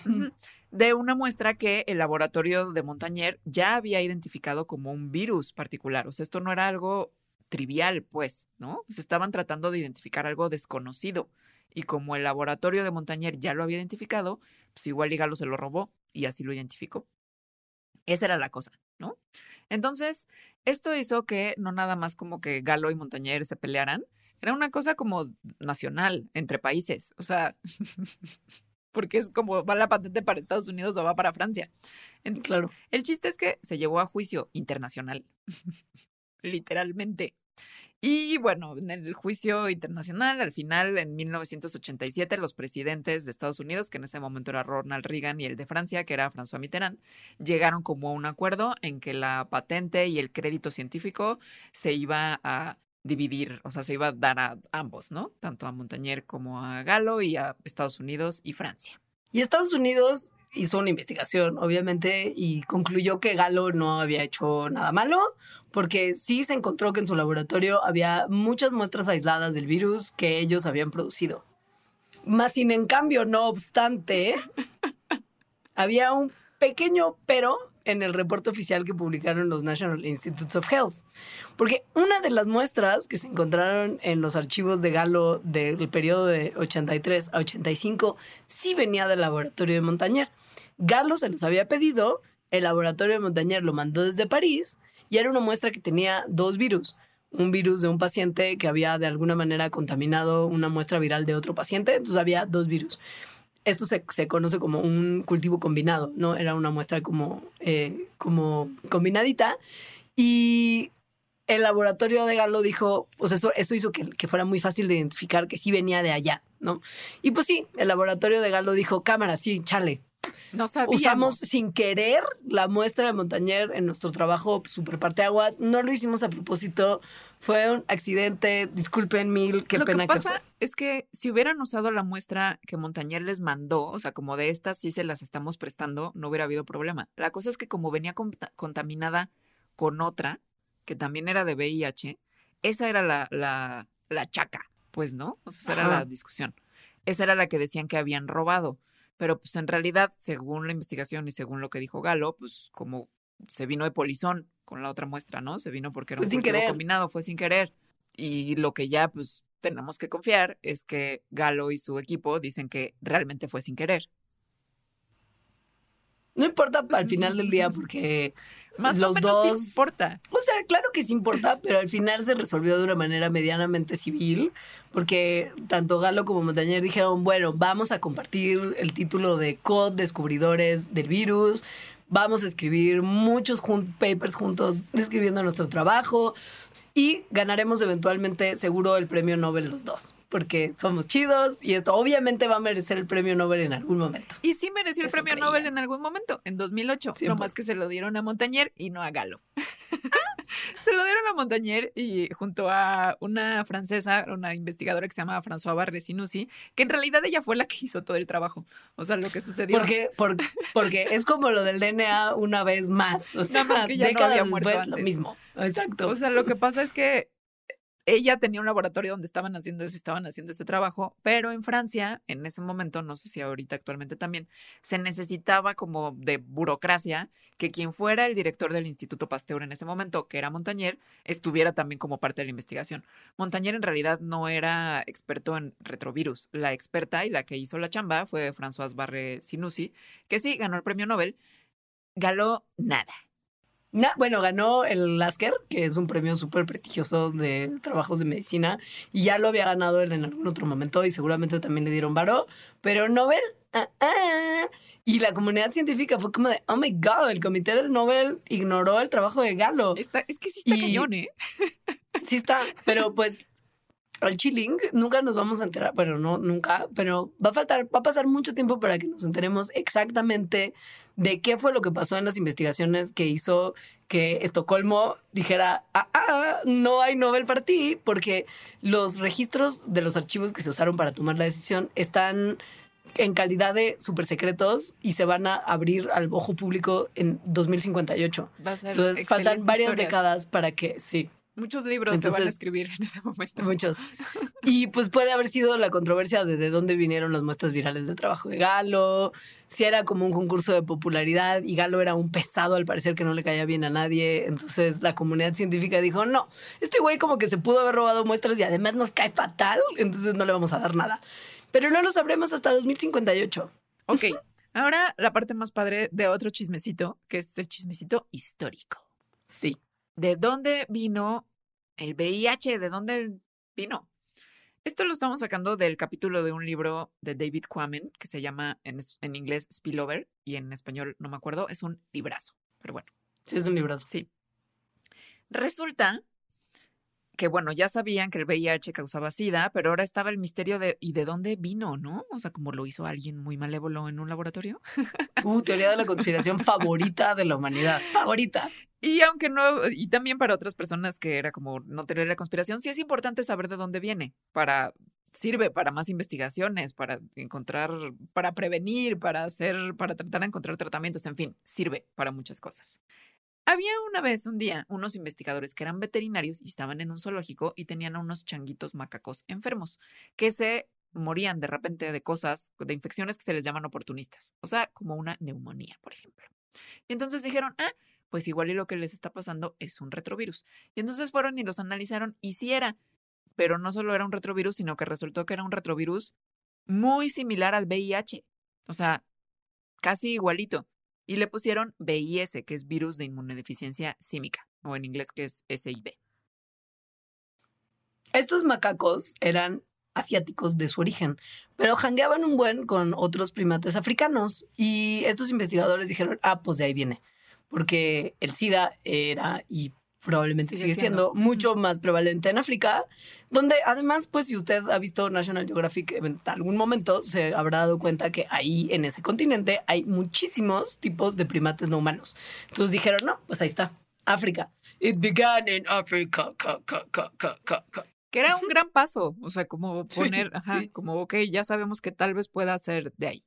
de una muestra que el laboratorio de Montañer ya había identificado como un virus particular. O sea, esto no era algo trivial, pues, ¿no? Se estaban tratando de identificar algo desconocido. Y como el laboratorio de Montañer ya lo había identificado, pues igual y Galo se lo robó y así lo identificó. Esa era la cosa, ¿no? Entonces, esto hizo que no nada más como que Galo y Montañer se pelearan, era una cosa como nacional entre países, o sea, porque es como va la patente para Estados Unidos o va para Francia. claro. El chiste es que se llevó a juicio internacional, literalmente. Y bueno, en el juicio internacional, al final, en 1987, los presidentes de Estados Unidos, que en ese momento era Ronald Reagan, y el de Francia, que era François Mitterrand, llegaron como a un acuerdo en que la patente y el crédito científico se iba a dividir, o sea, se iba a dar a ambos, ¿no? Tanto a Montañer como a Galo y a Estados Unidos y Francia. Y Estados Unidos hizo una investigación, obviamente, y concluyó que Galo no había hecho nada malo, porque sí se encontró que en su laboratorio había muchas muestras aisladas del virus que ellos habían producido. Más sin en cambio, no obstante, había un pequeño pero en el reporte oficial que publicaron los National Institutes of Health. Porque una de las muestras que se encontraron en los archivos de Galo del periodo de 83 a 85 sí venía del laboratorio de Montañer. Galo se los había pedido, el laboratorio de Montañer lo mandó desde París y era una muestra que tenía dos virus. Un virus de un paciente que había de alguna manera contaminado una muestra viral de otro paciente, entonces había dos virus esto se, se, conoce como un cultivo combinado, ¿no? Era una muestra como, eh, como combinadita. Y el laboratorio de Galo dijo, pues eso, eso hizo que, que, fuera muy fácil de identificar que sí venía de allá, ¿no? Y pues sí, el laboratorio de Galo dijo, cámara, sí, chale, no sabíamos. Usamos sin querer la muestra de Montañer en nuestro trabajo super parteaguas. No lo hicimos a propósito. Fue un accidente. Disculpen mil. Qué lo pena que pasa es que si hubieran usado la muestra que Montañer les mandó, o sea, como de estas sí se las estamos prestando, no hubiera habido problema. La cosa es que como venía contaminada con otra, que también era de VIH, esa era la, la, la chaca, pues, ¿no? O sea, esa era la discusión. Esa era la que decían que habían robado. Pero pues en realidad, según la investigación y según lo que dijo Galo, pues como se vino de polizón con la otra muestra, ¿no? Se vino porque era un cultivo combinado, fue sin querer. Y lo que ya pues tenemos que confiar es que Galo y su equipo dicen que realmente fue sin querer. No importa al final del día porque más los dos. importa. O sea, claro que sí importa, pero al final se resolvió de una manera medianamente civil, porque tanto Galo como Montañer dijeron, bueno, vamos a compartir el título de co-descubridores del virus, vamos a escribir muchos papers juntos describiendo nuestro trabajo y ganaremos eventualmente seguro el premio Nobel los dos porque somos chidos y esto obviamente va a merecer el premio Nobel en algún momento. Y sí mereció el premio Nobel en algún momento, en 2008, no más que se lo dieron a Montañer y no a Galo. se lo dieron a Montañer y junto a una francesa, una investigadora que se llama François Barresinusi, que en realidad ella fue la que hizo todo el trabajo. O sea, lo que sucedió. Porque, porque, porque es como lo del DNA una vez más. O sea, más que ya no había muerto lo mismo. Exacto. O sea, lo que pasa es que ella tenía un laboratorio donde estaban haciendo eso estaban haciendo este trabajo, pero en Francia, en ese momento, no sé si ahorita actualmente también, se necesitaba como de burocracia que quien fuera el director del Instituto Pasteur en ese momento, que era Montañer, estuviera también como parte de la investigación. Montañer en realidad no era experto en retrovirus. La experta y la que hizo la chamba fue Françoise Barre Sinusi, que sí ganó el premio Nobel. Galó nada bueno, ganó el Lasker, que es un premio súper prestigioso de trabajos de medicina, y ya lo había ganado él en algún otro momento y seguramente también le dieron varo, pero Nobel, ah, ah, y la comunidad científica fue como de, oh my god, el comité del Nobel ignoró el trabajo de Galo. Está, es que sí está cañón, ¿eh? Sí está, pero pues al chilling, nunca nos vamos a enterar, bueno, no, nunca, pero va a faltar, va a pasar mucho tiempo para que nos enteremos exactamente de qué fue lo que pasó en las investigaciones que hizo que Estocolmo dijera, ah, ah, no hay Nobel para ti, porque los registros de los archivos que se usaron para tomar la decisión están en calidad de super secretos y se van a abrir al ojo público en 2058. Va a ser Entonces faltan varias décadas para que, sí. Muchos libros se van a escribir en ese momento. Muchos. Y pues puede haber sido la controversia de de dónde vinieron las muestras virales del trabajo de Galo, si era como un concurso de popularidad y Galo era un pesado al parecer que no le caía bien a nadie. Entonces la comunidad científica dijo, no, este güey como que se pudo haber robado muestras y además nos cae fatal, entonces no le vamos a dar nada. Pero no lo sabremos hasta 2058. Ok, ahora la parte más padre de otro chismecito, que es el chismecito histórico. Sí de dónde vino el VIH, de dónde vino. Esto lo estamos sacando del capítulo de un libro de David Quammen que se llama en, en, inglés Spillover y en español no me acuerdo, es un librazo, pero bueno. Sí, es un librazo. Sí. Resulta que bueno, ya sabían que el VIH causaba SIDA, pero ahora estaba el misterio de ¿y de dónde vino, no? O sea, como lo hizo alguien muy malévolo en un laboratorio. Uh, teoría de la conspiración favorita de la humanidad. Favorita. Y aunque no, y también para otras personas que era como no tener la conspiración, sí es importante saber de dónde viene para sirve para más investigaciones, para encontrar, para prevenir, para hacer, para tratar de encontrar tratamientos, en fin, sirve para muchas cosas. Había una vez, un día, unos investigadores que eran veterinarios y estaban en un zoológico y tenían a unos changuitos macacos enfermos que se morían de repente de cosas, de infecciones que se les llaman oportunistas, o sea, como una neumonía, por ejemplo. Y entonces dijeron, ah, pues igual y lo que les está pasando es un retrovirus. Y entonces fueron y los analizaron y sí era, pero no solo era un retrovirus, sino que resultó que era un retrovirus muy similar al VIH, o sea, casi igualito. Y le pusieron VIS, que es virus de inmunodeficiencia símica, o en inglés que es SIV. Estos macacos eran asiáticos de su origen, pero jangueaban un buen con otros primates africanos y estos investigadores dijeron, ah, pues de ahí viene, porque el SIDA era y probablemente sigue, siendo. mucho más prevalente en África, donde además, pues si usted ha visto National Geographic en algún momento, se habrá dado cuenta que ahí en ese continente hay muchísimos tipos de primates no humanos. Entonces dijeron, no, pues ahí está, África. It began in Africa. Que era un gran paso, o sea, como poner, ajá, como, ok, ya sabemos que tal vez pueda ser de ahí.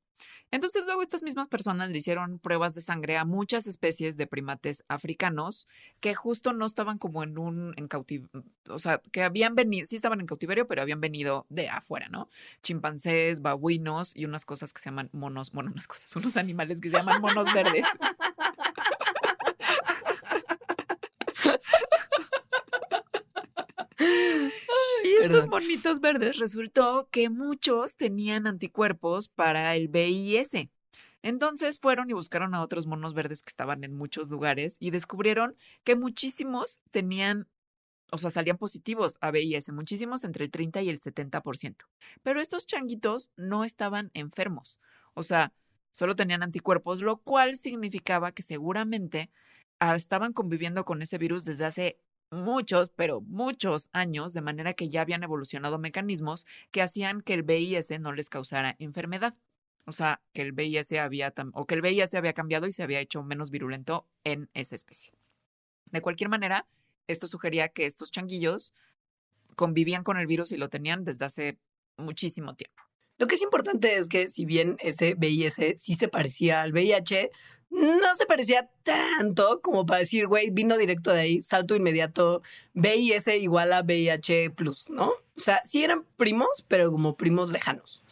Entonces luego estas mismas personas le hicieron pruebas de sangre a muchas especies de primates africanos que justo no estaban como en un en cautiverio, o sea, que habían venido, sí estaban en cautiverio, pero habían venido de afuera, ¿no? Chimpancés, babuinos y unas cosas que se llaman monos, bueno, unas cosas, unos animales que se llaman monos verdes. Estos monitos verdes resultó que muchos tenían anticuerpos para el VIS. Entonces fueron y buscaron a otros monos verdes que estaban en muchos lugares y descubrieron que muchísimos tenían, o sea, salían positivos a VIS, muchísimos entre el 30 y el 70%. Pero estos changuitos no estaban enfermos, o sea, solo tenían anticuerpos, lo cual significaba que seguramente ah, estaban conviviendo con ese virus desde hace muchos, pero muchos años, de manera que ya habían evolucionado mecanismos que hacían que el VIS no les causara enfermedad. O sea, que el VIS había o que el VIS había cambiado y se había hecho menos virulento en esa especie. De cualquier manera, esto sugería que estos changuillos convivían con el virus y lo tenían desde hace muchísimo tiempo. Lo que es importante es que si bien ese VIS sí se parecía al VIH, no se parecía tanto como para decir, güey, vino directo de ahí, salto inmediato, VIS igual a VIH plus, ¿no? O sea, sí eran primos, pero como primos lejanos.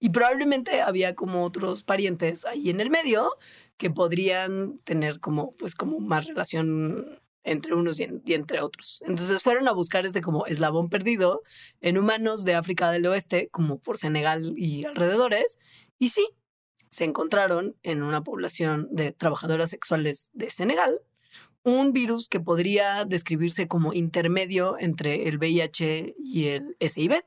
Y probablemente había como otros parientes ahí en el medio que podrían tener como, pues, como más relación entre unos y, entre otros. Entonces fueron a buscar este como eslabón perdido en humanos de África del Oeste, como por Senegal y alrededores, y sí, se encontraron en una población de trabajadoras sexuales de Senegal un virus que podría describirse como intermedio entre el VIH y el SIV.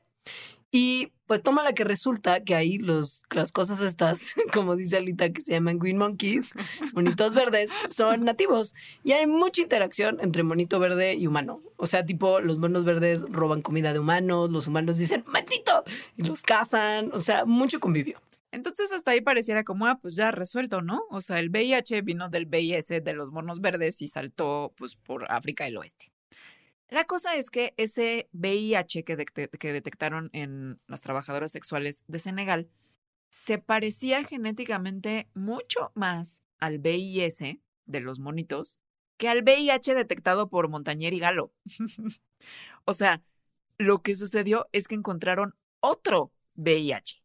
Y pues toma la que resulta que ahí los, las cosas estas, como dice Alita, que se llaman green monkeys, monitos verdes, son nativos. Y hay mucha interacción entre monito verde y humano. O sea, tipo, los monos verdes roban comida de humanos, los humanos dicen, maldito, y los cazan. O sea, mucho convivio. Entonces hasta ahí pareciera como, ah, pues ya resuelto, ¿no? O sea, el VIH vino del VIS de los monos verdes y saltó pues por África del Oeste. La cosa es que ese VIH que, que detectaron en las trabajadoras sexuales de Senegal se parecía genéticamente mucho más al VIS de los monitos que al VIH detectado por Montañer y Galo. o sea, lo que sucedió es que encontraron otro VIH.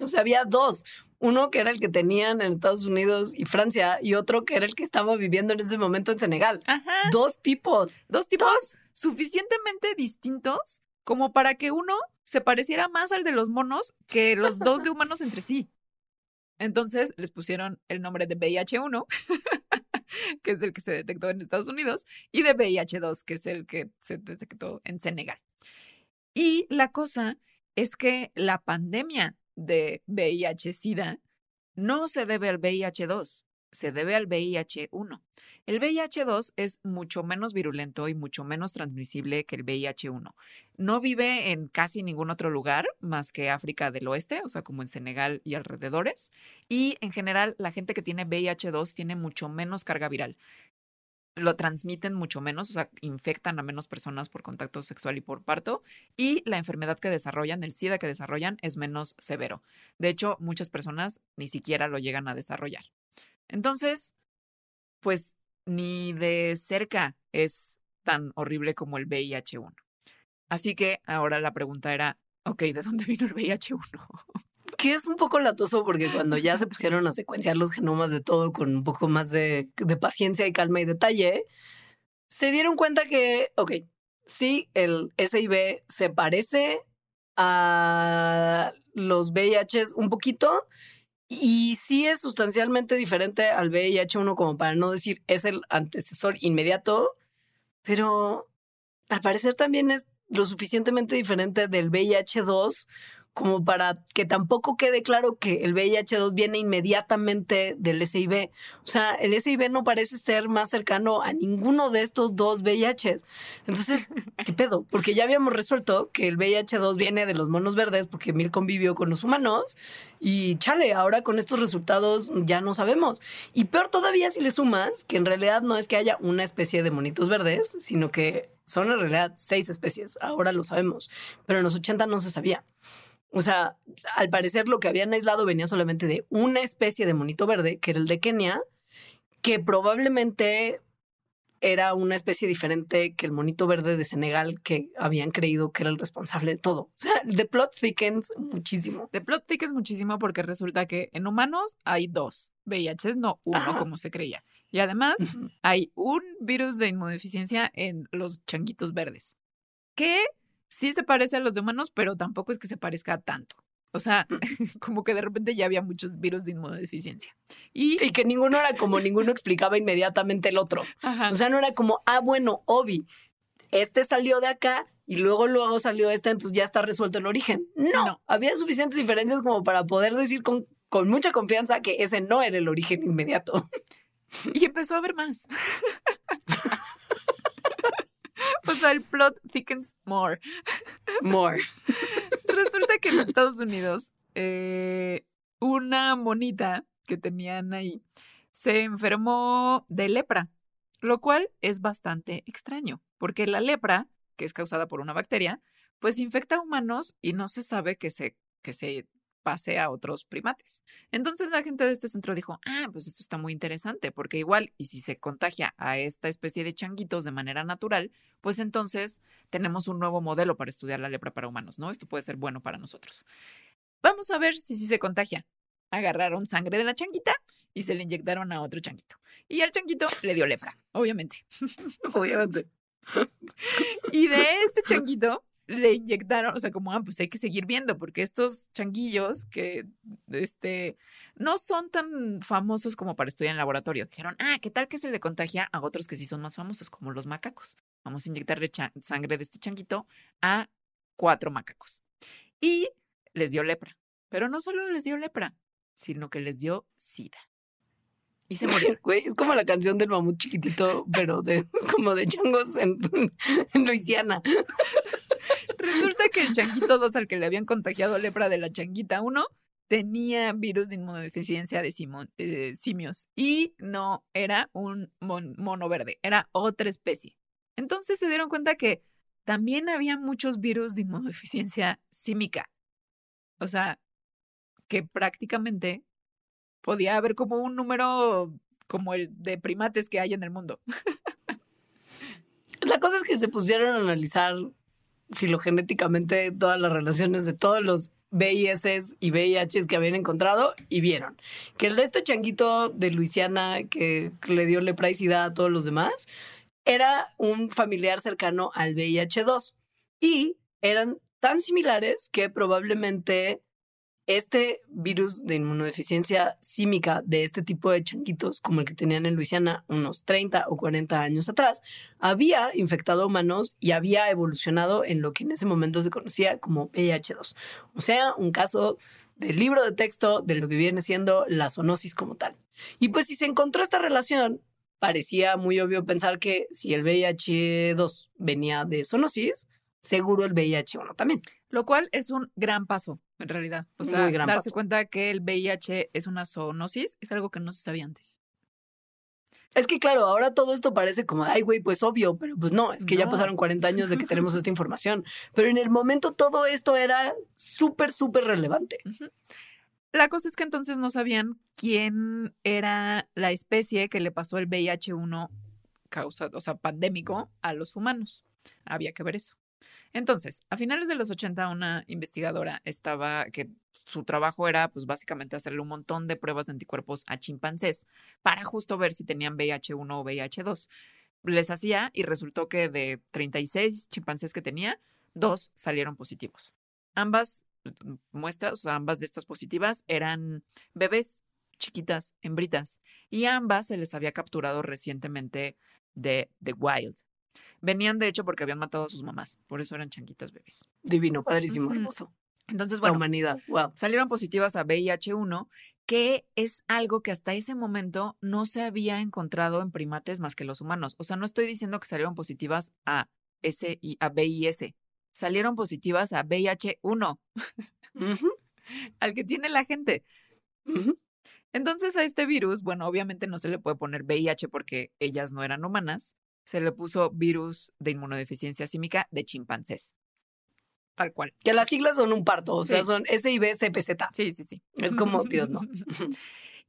O sea, había dos. Uno que era el que tenían en Estados Unidos y Francia y otro que era el que estaba viviendo en ese momento en Senegal. Dos tipos. Dos tipos suficientemente distintos como para que uno se pareciera más al de los monos que los dos de humanos entre sí. Entonces les pusieron el nombre de VIH1, que es el que se detectó en Estados Unidos, y de VIH2, que es el que se detectó en Senegal. Y la cosa es que la pandemia de VIH-Sida no se debe al VIH-2, se debe al VIH-1. El VIH-2 es mucho menos virulento y mucho menos transmisible que el VIH-1. No vive en casi ningún otro lugar más que África del Oeste, o sea, como en Senegal y alrededores. Y en general, la gente que tiene VIH-2 tiene mucho menos carga viral. lo transmiten mucho menos, o sea, infectan a menos personas por contacto sexual y por parto, y la enfermedad que desarrollan, el SIDA que desarrollan, es menos severo. De hecho, muchas personas ni siquiera lo llegan a desarrollar. Entonces, pues ni de cerca es tan horrible como el VIH1. Así que ahora la pregunta era, ok, ¿de dónde vino el VIH1? Que es un poco latoso porque cuando ya se pusieron a secuenciar los genomas de todo con un poco más de, de paciencia y calma y detalle, se dieron cuenta que, ok, sí, el SIV se parece a los VIHs un poquito y sí es sustancialmente diferente al VIH1 como para no decir es el antecesor inmediato, pero al parecer también es lo suficientemente diferente del VIH2 como para que tampoco quede claro que el VIH2 viene inmediatamente del SIV. O sea, el SIV no parece ser más cercano a ninguno de estos dos VIHs. Entonces, ¿qué pedo? Porque ya habíamos resuelto que el VIH2 viene de los monos verdes porque Mil convivió con los humanos y chale, ahora con estos resultados ya no sabemos. Y peor todavía si le sumas que en realidad no es que haya una especie de monitos verdes, sino que son en realidad seis especies. Ahora lo sabemos, pero en los 80 no se sabía. O sea, al parecer lo que habían aislado venía solamente de una especie de monito verde, que era el de Kenia, que probablemente era una especie diferente que el monito verde de Senegal que habían creído que era el responsable de todo. O sea, the plot thickens muchísimo. The plot thickens muchísimo porque resulta que en humanos hay dos VIHs, no uno como se creía. Y además hay un virus de inmunodeficiencia en los changuitos verdes, que sí se parece a los de humanos, pero tampoco es que se parezca tanto. O sea, mm. como que de repente ya había muchos virus de inmunodeficiencia. Y, y que ninguno era como ninguno explicaba inmediatamente el otro. O sea, no era como, ah, bueno, Obi, este salió de acá y luego luego salió este, entonces ya está resuelto el origen. No, había suficientes diferencias como para poder decir con, con mucha confianza que ese no era el origen inmediato. Y empezó a haber más. O sea, el plot thickens more. More. Resulta que en Estados Unidos, eh, una monita que tenían ahí se enfermó de lepra, lo cual es bastante extraño, porque la lepra, que es causada por una bacteria, pues infecta a humanos y no se sabe que se, que se pase a otros primates. Entonces la gente de este centro dijo, ah, pues esto está muy interesante, porque igual, y si se contagia a esta especie de changuitos de manera natural, pues entonces tenemos un nuevo modelo para estudiar la lepra para humanos, ¿no? Esto puede ser bueno para nosotros. Vamos a ver si sí se contagia. Agarraron sangre de la changuita y se le inyectaron a otro changuito. Y al changuito le dio lepra, obviamente. obviamente. y de este changuito le inyectaron, o sea, como, ah, pues hay que seguir viendo, porque estos changuillos que, este, no son tan famosos como para estudiar en laboratorio, dijeron, ah, ¿qué tal que se le contagia a otros que sí son más famosos, como los macacos? Vamos a inyectarle sangre de este changuito a cuatro macacos. Y les dio lepra, pero no solo les dio lepra, sino que les dio sida. Y se murieron. Güey, es como la canción del mamut chiquitito, pero de, como de changos en, en Luisiana. Resulta que el changuito 2 al que le habían contagiado lepra de la changuita 1 tenía virus de inmunodeficiencia de, simios y no era un mono verde, era otra especie. Entonces se dieron cuenta que también había muchos virus de inmunodeficiencia símica. O sea, que prácticamente podía haber como un número como el de primates que hay en el mundo. La cosa es que se pusieron a analizar filogenéticamente todas las relaciones de todos los VIS y VIHs que habían encontrado y vieron que el de este changuito de Luisiana que le dio lepra a todos los demás era un familiar cercano al VIH2 y eran tan similares que probablemente este virus de inmunodeficiencia símica de este tipo de changuitos, como el que tenían en Luisiana unos 30 o 40 años atrás, había infectado humanos y había evolucionado en lo que en ese momento se conocía como VIH2. O sea, un caso del libro de texto de lo que viene siendo la zoonosis como tal. Y pues si se encontró esta relación, parecía muy obvio pensar que si el VIH2 venía de zoonosis, seguro el VIH1 también. Lo cual es un gran paso, en realidad. O sea, darse cuenta que el VIH es una zoonosis es algo que no se sabía antes. Es que claro, ahora todo esto parece como, ay, güey, pues obvio, pero pues no, es que ya pasaron 40 años de que tenemos esta información. Pero en el momento todo esto era súper, súper relevante. La cosa es que entonces no sabían quién era la especie que le pasó el VIH-1 causa, o sea, pandémico a los humanos. Había que ver eso. Entonces, a finales de los 80, una investigadora estaba, que su trabajo era, pues básicamente hacerle un montón de pruebas de anticuerpos a chimpancés para justo ver si tenían VIH-1 o VIH-2. Les hacía y resultó que de 36 chimpancés que tenía, dos salieron positivos. Ambas mm, muestras, o sea, ambas de estas positivas eran bebés chiquitas, hembritas, y ambas se les había capturado recientemente de The Wild. Venían, de hecho, porque habían matado a sus mamás, por eso eran changuitas bebés. Divino, padrísimo, hermoso. Entonces, La bueno, humanidad, wow. salieron positivas a VIH-1, que es algo que hasta ese momento no se había encontrado en primates más que los humanos. O sea, no estoy diciendo que salieron positivas a, S y a VIS, salieron positivas a VIH-1, Ujú, al que tiene la gente. Entonces a este virus, bueno, obviamente no se le puede poner VIH porque ellas no eran humanas, se le puso virus de inmunodeficiencia símica de chimpancés. Tal cual. Que las siglas son un parto, o sea, son SIBCPZ. Sí, sí, sí. Es como, Dios, no.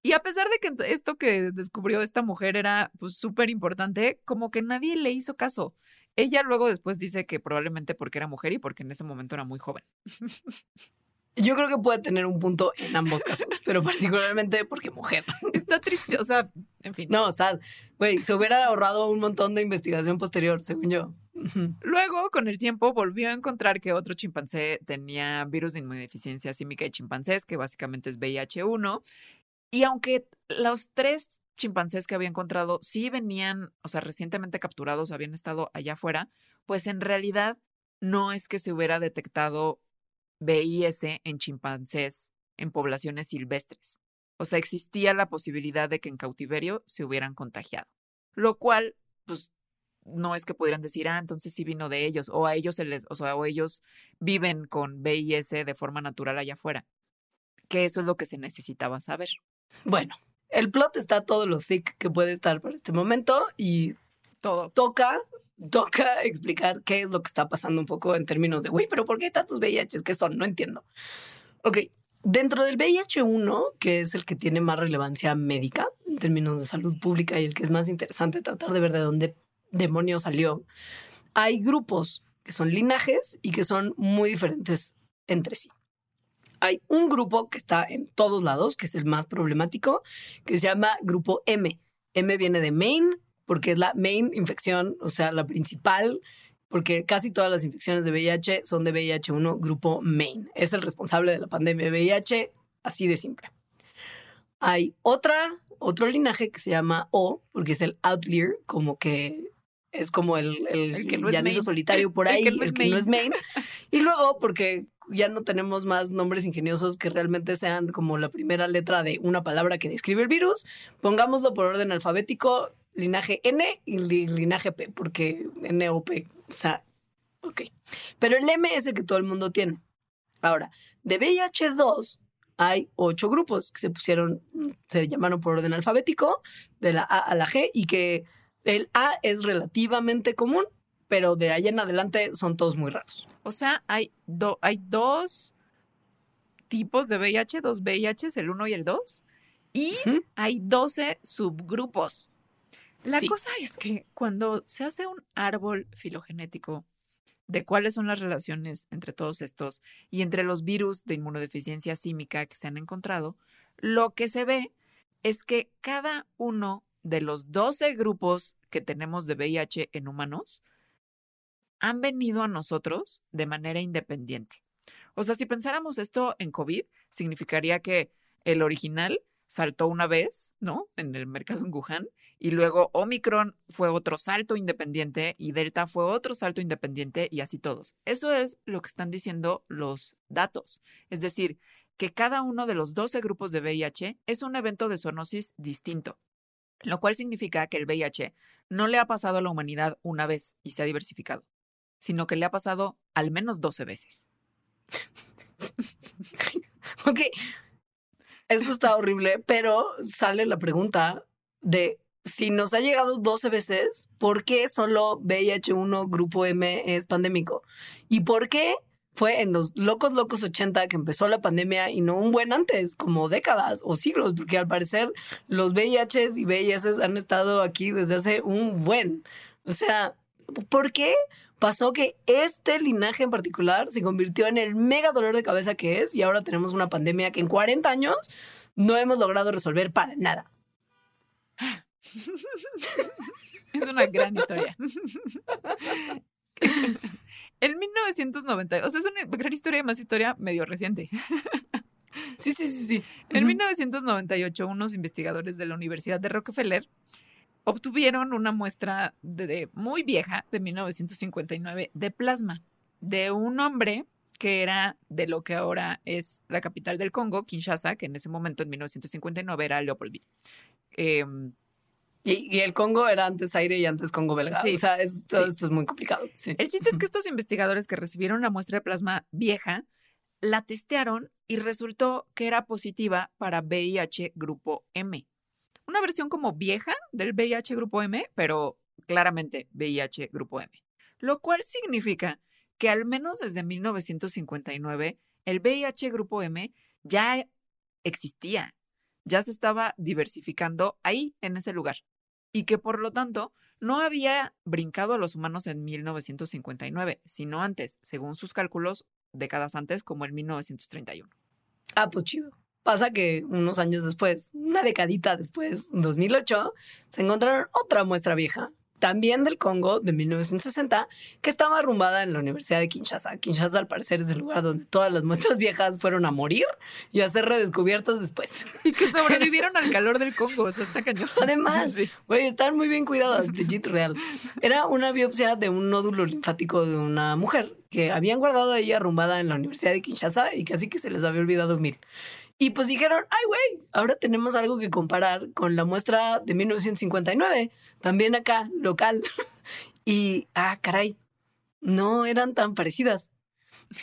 Y a pesar de que esto que descubrió esta mujer era pues súper importante, como que nadie le hizo caso. Ella luego después dice que probablemente porque era mujer y porque en ese momento era muy joven. Yo creo que puede tener un punto en ambos casos, pero particularmente porque mujer. Está triste, o sea, en fin. No, sad. Güey, se hubiera ahorrado un montón de investigación posterior, según yo. Luego, con el tiempo, volvió a encontrar que otro chimpancé tenía virus de inmunodeficiencia símica de chimpancés, que básicamente es VIH1. Y aunque los tres chimpancés que había encontrado sí venían, o sea, recientemente capturados, habían estado allá afuera, pues en realidad no es que se hubiera detectado VIS en chimpancés en poblaciones silvestres. O sea, existía la posibilidad de que en cautiverio se hubieran contagiado. Lo cual, pues, no es que pudieran decir, ah, entonces sí vino de ellos, o a ellos se les, o sea, o ellos viven con VIS de forma natural allá afuera. Que eso es lo que se necesitaba saber. Bueno, el plot está todo lo thick que puede estar para este momento y Todo. toca, toca explicar qué es lo que está pasando un poco en términos de, güey, pero ¿por qué tantos VIHs que son? No entiendo. Ok, dentro del VIH1, que es el que tiene más relevancia médica en términos de salud pública y el que es más interesante tratar de ver de dónde demonios salió, hay grupos que son linajes y que son muy diferentes entre sí. Hay un grupo que está en todos lados, que es el más problemático, que se llama grupo M. M viene de main, porque es la main infección, o sea, la principal, porque casi todas las infecciones de VIH son de VIH1 grupo main. Es el responsable de la pandemia de VIH, así de simple. Hay otra, otro linaje que se llama O, porque es el outlier, como que es como el, el, El que no es main. solitario por El ahí, que no es el que no es main. Y luego, porque ya no tenemos más nombres ingeniosos que realmente sean como la primera letra de una palabra que describe el virus, pongámoslo por orden alfabético, linaje N y li- linaje P, porque N o P, o sea, ok. Pero el M es el que todo el mundo tiene. Ahora, de VIH2 hay ocho grupos que se pusieron, se llamaron por orden alfabético, de la A a la G, y que el A es relativamente común, pero de ahí en adelante son todos muy raros. O sea, hay, do- hay dos tipos de VIH, dos VIHs, el 1 y el 2, y hay 12 subgrupos. La Sí. cosa es que cuando se hace un árbol filogenético de cuáles son las relaciones entre todos estos y entre los virus de inmunodeficiencia símica que se han encontrado, lo que se ve es que cada uno de los 12 grupos que tenemos de VIH en humanos han venido a nosotros de manera independiente. O sea, si pensáramos esto en COVID, significaría que el original saltó una vez, ¿no? En el mercado en Wuhan, y luego Omicron fue otro salto independiente y Delta fue otro salto independiente y así todos. Eso es lo que están diciendo los datos. Es decir, que cada uno de los 12 grupos de VIH es un evento de zoonosis distinto, lo cual significa que el VIH no le ha pasado a la humanidad una vez y se ha diversificado, sino que le ha pasado al menos 12 veces. Ok, esto está horrible, pero sale la pregunta de si nos ha llegado 12 veces, ¿por qué solo VIH1 grupo M es pandémico? ¿Y por qué fue en los locos locos 80 que empezó la pandemia y no un buen antes, como décadas o siglos? Porque al parecer los VIHs y VIS han estado aquí desde hace un buen. O sea, ¿por qué pasó que este linaje en particular se convirtió en el mega dolor de cabeza que es y ahora tenemos una pandemia que en 40 años no hemos logrado resolver para nada? es una gran historia. en 1990, o sea, es una gran historia, más historia medio reciente. Sí, sí, sí, sí. En 1998, unos investigadores de la Universidad de Rockefeller obtuvieron una muestra de, muy vieja, de 1959, de plasma, de un hombre que era de lo que ahora es la capital del Congo, Kinshasa, que en ese momento, en 1959, era Leopoldville. Em, y, el Congo era antes aire y antes Congo belga. Sí, o sea, todo esto es muy complicado. El chiste es que estos investigadores que recibieron la muestra de plasma vieja la testearon y resultó que era positiva para VIH grupo M. Una versión como vieja del VIH grupo M, pero claramente VIH grupo M. Lo cual significa que al menos desde 1959 el VIH grupo M ya existía, ya se estaba diversificando ahí, en ese lugar, y que por lo tanto no había brincado a los humanos en 1959, sino antes, según sus cálculos, décadas antes, como en 1931. Ah, pues chido. Pasa que unos años después, una decadita después, en 2008, se encontraron otra muestra vieja, también del Congo de 1960, que estaba arrumbada en la Universidad de Kinshasa. Kinshasa, al parecer, es el lugar donde todas las muestras viejas fueron a morir y a ser redescubiertas después. Y que sobrevivieron al calor del Congo, o sea, está cañón. Además, güey, están muy bien cuidadas, legit real. Era una biopsia de un nódulo linfático de una mujer que habían guardado ahí arrumbada en la Universidad de Kinshasa y casi que se les había olvidado mil. Y pues dijeron, ay, güey, ahora tenemos algo que comparar con la muestra de 1959, también acá, local. y, ah, caray, no eran tan parecidas.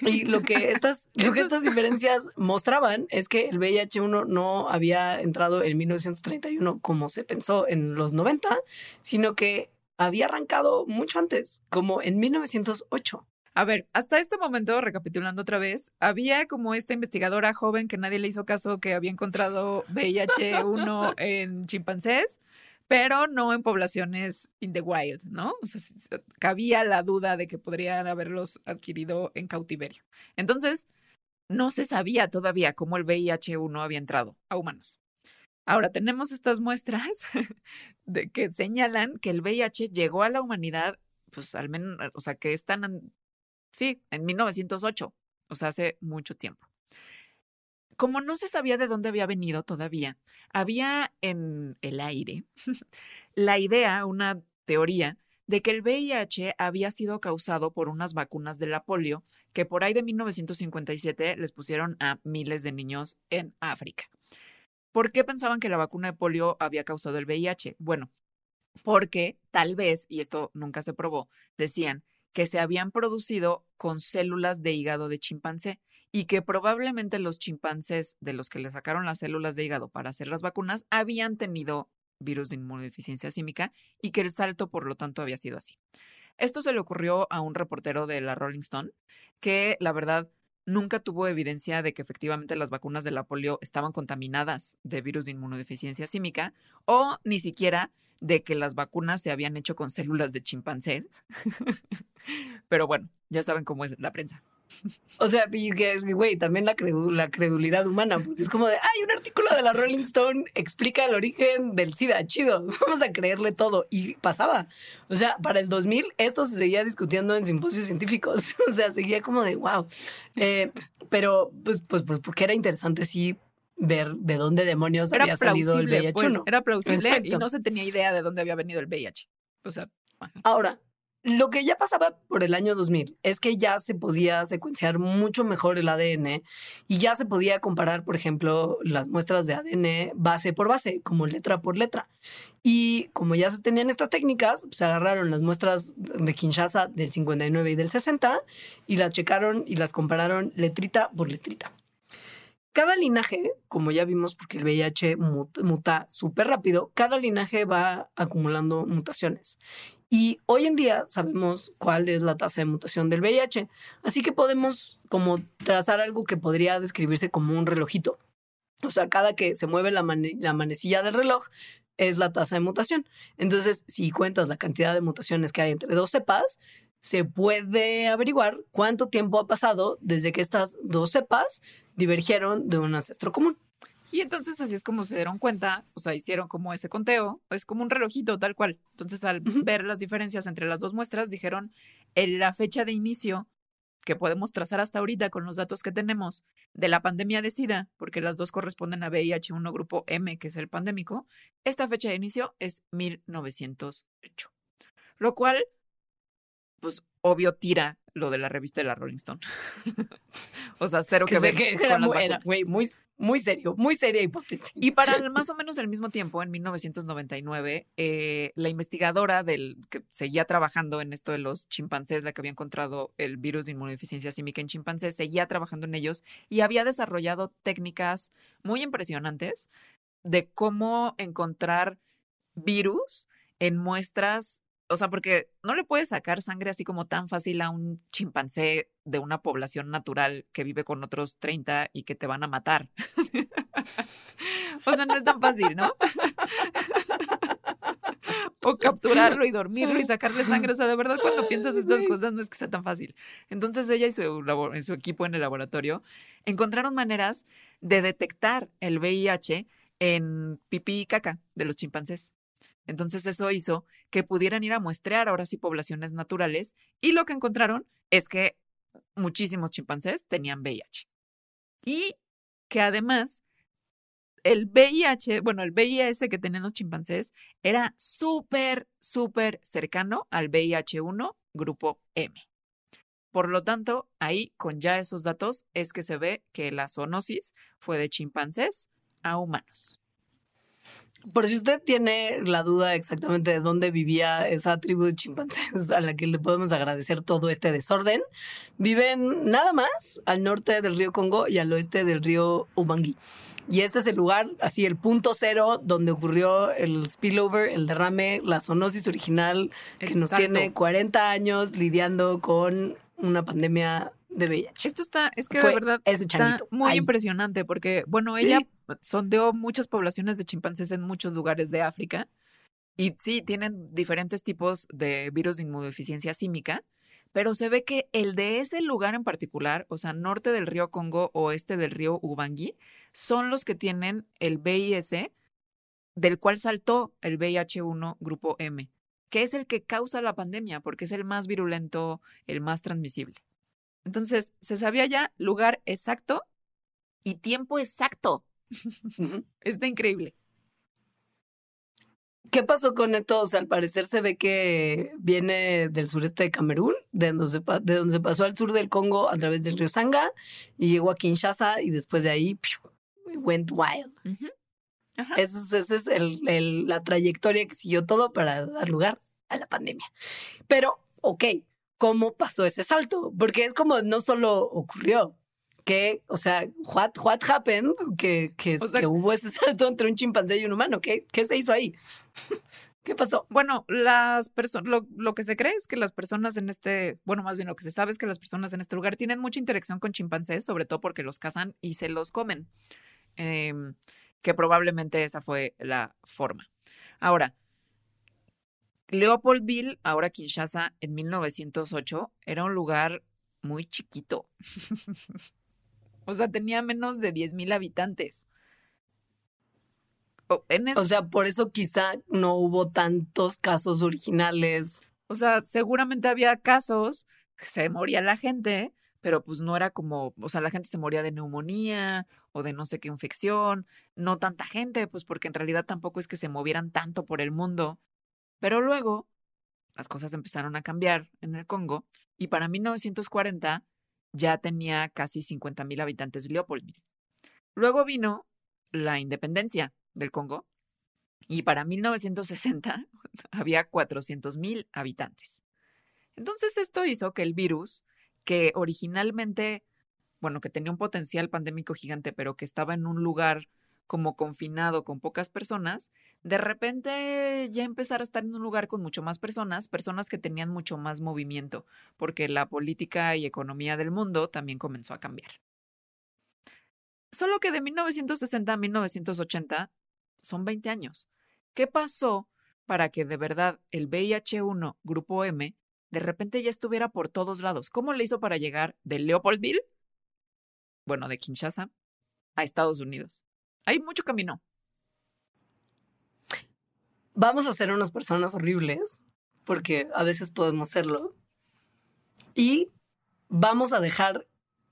Y lo que estas, lo que estas diferencias mostraban es que el VIH-1 no había entrado en 1931 como se pensó en los 90, sino que había arrancado mucho antes, como en 1908. A ver, hasta este momento, recapitulando otra vez, había como esta investigadora joven que nadie le hizo caso que había encontrado VIH-1 en chimpancés, pero no en poblaciones in the wild, ¿no? O sea, cabía la duda de que podrían haberlos adquirido en cautiverio. Entonces, no se sabía todavía cómo el VIH-1 había entrado a humanos. Ahora tenemos estas muestras de que señalan que el VIH llegó a la humanidad, pues al menos, o sea, que están Sí, en 1908, o sea, hace mucho tiempo. Como no se sabía de dónde había venido todavía, había en el aire la idea, una teoría, de que el VIH había sido causado por unas vacunas de la polio que por ahí de 1957 les pusieron a miles de niños en África. ¿Por qué pensaban que la vacuna de polio había causado el VIH? Bueno, porque tal vez, y esto nunca se probó, decían que se habían producido con células de hígado de chimpancé y que probablemente los chimpancés de los que le sacaron las células de hígado para hacer las vacunas habían tenido virus de inmunodeficiencia símica y que el salto por lo tanto había sido así. Esto se le ocurrió a un reportero de la Rolling Stone que la verdad nunca tuvo evidencia de que efectivamente las vacunas de la polio estaban contaminadas de virus de inmunodeficiencia símica o ni siquiera de que las vacunas se habían hecho con células de chimpancés. Pero bueno, ya saben cómo es la prensa. O sea, güey, también la, la, credulidad humana, porque es como de, hay un artículo de la Rolling Stone explica el origen del SIDA, chido, vamos a creerle todo. Y pasaba. O sea, para el 2000 esto se seguía discutiendo en simposios científicos, o sea, seguía como de, wow. Eh, pero, pues, pues, pues, porque era interesante, sí, ver de dónde demonios había salido el VIH. Pues, era plausible y no se tenía idea de dónde había venido el VIH. O sea, ahora, lo que ya pasaba por el año 2000 es que ya se podía secuenciar mucho mejor el ADN y ya se podía comparar, por ejemplo, las muestras de ADN base por base, como letra por letra. Y como ya se tenían estas técnicas, se agarraron las muestras de Kinshasa del 59 y del 60 y las checaron y las compararon letrita por letrita. Cada linaje, como ya vimos, porque el VIH muta súper rápido, cada linaje va acumulando mutaciones. Y hoy en día sabemos cuál es la tasa de mutación del VIH. Así que podemos como trazar algo que podría describirse como un relojito. O sea, cada que se mueve la, la manecilla del reloj es la tasa de mutación. Entonces, si cuentas la cantidad de mutaciones que hay entre dos cepas, se puede averiguar cuánto tiempo ha pasado desde que estas dos cepas divergieron de un ancestro común. Y entonces así es como se dieron cuenta, o sea, hicieron como ese conteo, es como un relojito tal cual. Entonces al ver las diferencias entre las dos muestras, dijeron en la fecha de inicio que podemos trazar hasta ahorita con los datos que tenemos de la pandemia de SIDA, porque las dos corresponden a VIH1 grupo M, que es el pandémico, esta fecha de inicio es 1908. Lo cual, pues obvio, tira lo de la revista de la Rolling Stone. o sea, cero que, ver con las muy, muy, muy serio, muy seria hipótesis. Y para más o menos el mismo tiempo, en 1999, eh, la investigadora del que seguía trabajando en esto de los chimpancés, la que había encontrado el virus de inmunodeficiencia símica en chimpancés, seguía trabajando en ellos y había desarrollado técnicas muy impresionantes de cómo encontrar virus en muestras o sea, porque no le puedes sacar sangre así como tan fácil a un chimpancé de una población natural que vive con otros 30 y que te van a matar. o sea, no es tan fácil, ¿no? o capturarlo y dormirlo y sacarle sangre. O sea, de verdad, cuando piensas estas cosas no es que sea tan fácil. Entonces ella y su, su equipo en el laboratorio encontraron maneras de detectar el VIH en pipí y caca de los chimpancés. Entonces eso hizo que pudieran ir a muestrear ahora sí poblaciones naturales y lo que encontraron es que muchísimos chimpancés tenían VIH. Y que además el VIH, bueno, el VIS que tenían los chimpancés era súper, súper cercano al VIH1 grupo M. Por lo tanto, ahí con ya esos datos es que se ve que la zoonosis fue de chimpancés a humanos. Por si usted tiene la duda exactamente de dónde vivía esa tribu de chimpancés a la que le podemos agradecer todo este desorden, viven nada más al norte del río Congo y al oeste del río Ubangi. Y este es el lugar, así el punto cero donde ocurrió el spillover, el derrame, la zoonosis original, que nos tiene 40 años lidiando con una pandemia de VIH. Esto está, es que de verdad está muy impresionante porque, bueno, ella sondeó muchas poblaciones de chimpancés en muchos lugares de África y sí, tienen diferentes tipos de virus de inmunodeficiencia símica, pero se ve que el de ese lugar en particular, o sea, norte del río Congo, oeste del río Ubangi, son los que tienen el VIS, del cual saltó el VIH1 grupo M, que es el que causa la pandemia, porque es el más virulento, el más transmisible. Entonces, se sabía ya lugar exacto y tiempo exacto. Está increíble. ¿Qué pasó con esto? O sea, al parecer se ve que viene del sureste de Camerún, de donde, se, de donde se pasó al sur del Congo a través del río Sanga y llegó a Kinshasa y después de ahí went wild. Esa es, el, la trayectoria que siguió todo para dar lugar a la pandemia. Pero, ok, cómo pasó ese salto, porque es como no solo ocurrió, que, o sea, what, what happened, que, que, hubo ese salto entre un chimpancé y un humano, ¿qué, qué se hizo ahí? ¿Qué pasó? Bueno, las personas, lo, lo, que se cree es que las personas en este, bueno, más bien lo que se sabe es que las personas en este lugar tienen mucha interacción con chimpancés, sobre todo porque los cazan y se los comen, em, que probablemente esa fue la forma. Ahora, Leopoldville, ahora Kinshasa, en 1908, era un lugar muy chiquito. o sea, tenía menos de 10.000 habitantes. o sea, por eso quizá no hubo tantos casos originales. O sea, seguramente había casos, se moría la gente, pero pues no era como, o sea, la gente se moría de neumonía o de no sé qué infección, no tanta gente, pues porque en realidad tampoco es que se movieran tanto por el mundo pero luego las cosas empezaron a cambiar en el Congo y para 1940 ya tenía casi 50.000 habitantes Leopoldville. Luego vino la independencia del Congo y para 1960 había 400.000 habitantes. Entonces esto hizo que el virus, que originalmente bueno, que tenía un potencial pandémico gigante, pero que estaba en un lugar como confinado con pocas personas, de repente ya empezar a estar en un lugar con mucho más personas, personas que tenían mucho más movimiento, porque la política y economía del mundo también comenzó a cambiar. Solo que de 1960 a 1980 son 20 años. ¿Qué pasó para que de verdad el VIH1 Grupo M de repente ya estuviera por todos lados? ¿Cómo le hizo para llegar de Leopoldville, bueno, de Kinshasa, a Estados Unidos? Hay mucho camino. Vamos a ser unas personas horribles, porque a veces podemos serlo. Y vamos a dejar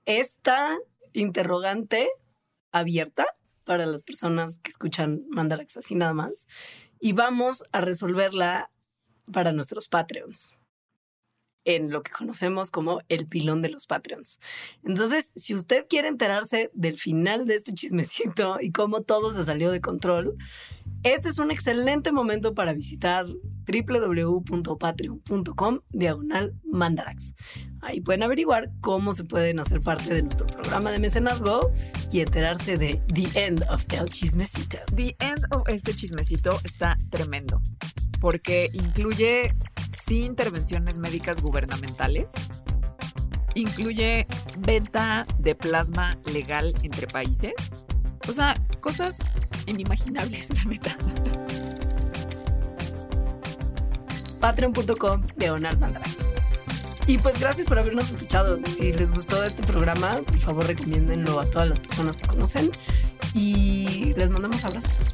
esta interrogante abierta para las personas que escuchan Mandarax así nada más. Y vamos a resolverla para nuestros Patreons en lo que conocemos como el pilón de los Patreons. Entonces, si usted quiere enterarse del final de este chismecito y cómo todo se salió de control, este es un excelente momento para visitar www.patreon.com diagonal mandarax. Ahí pueden averiguar cómo se pueden hacer parte de nuestro programa de mecenazgo y enterarse de The End of el Chismecito. The End of este chismecito está tremendo porque incluye sí intervenciones médicas gubernamentales, incluye venta de plasma legal entre países, o sea, cosas inimaginables, la neta. Patreon.com de Onal Y pues gracias por habernos escuchado. Si les gustó este programa, por favor recomiéndenlo a todas las personas que conocen. Y les mandamos abrazos.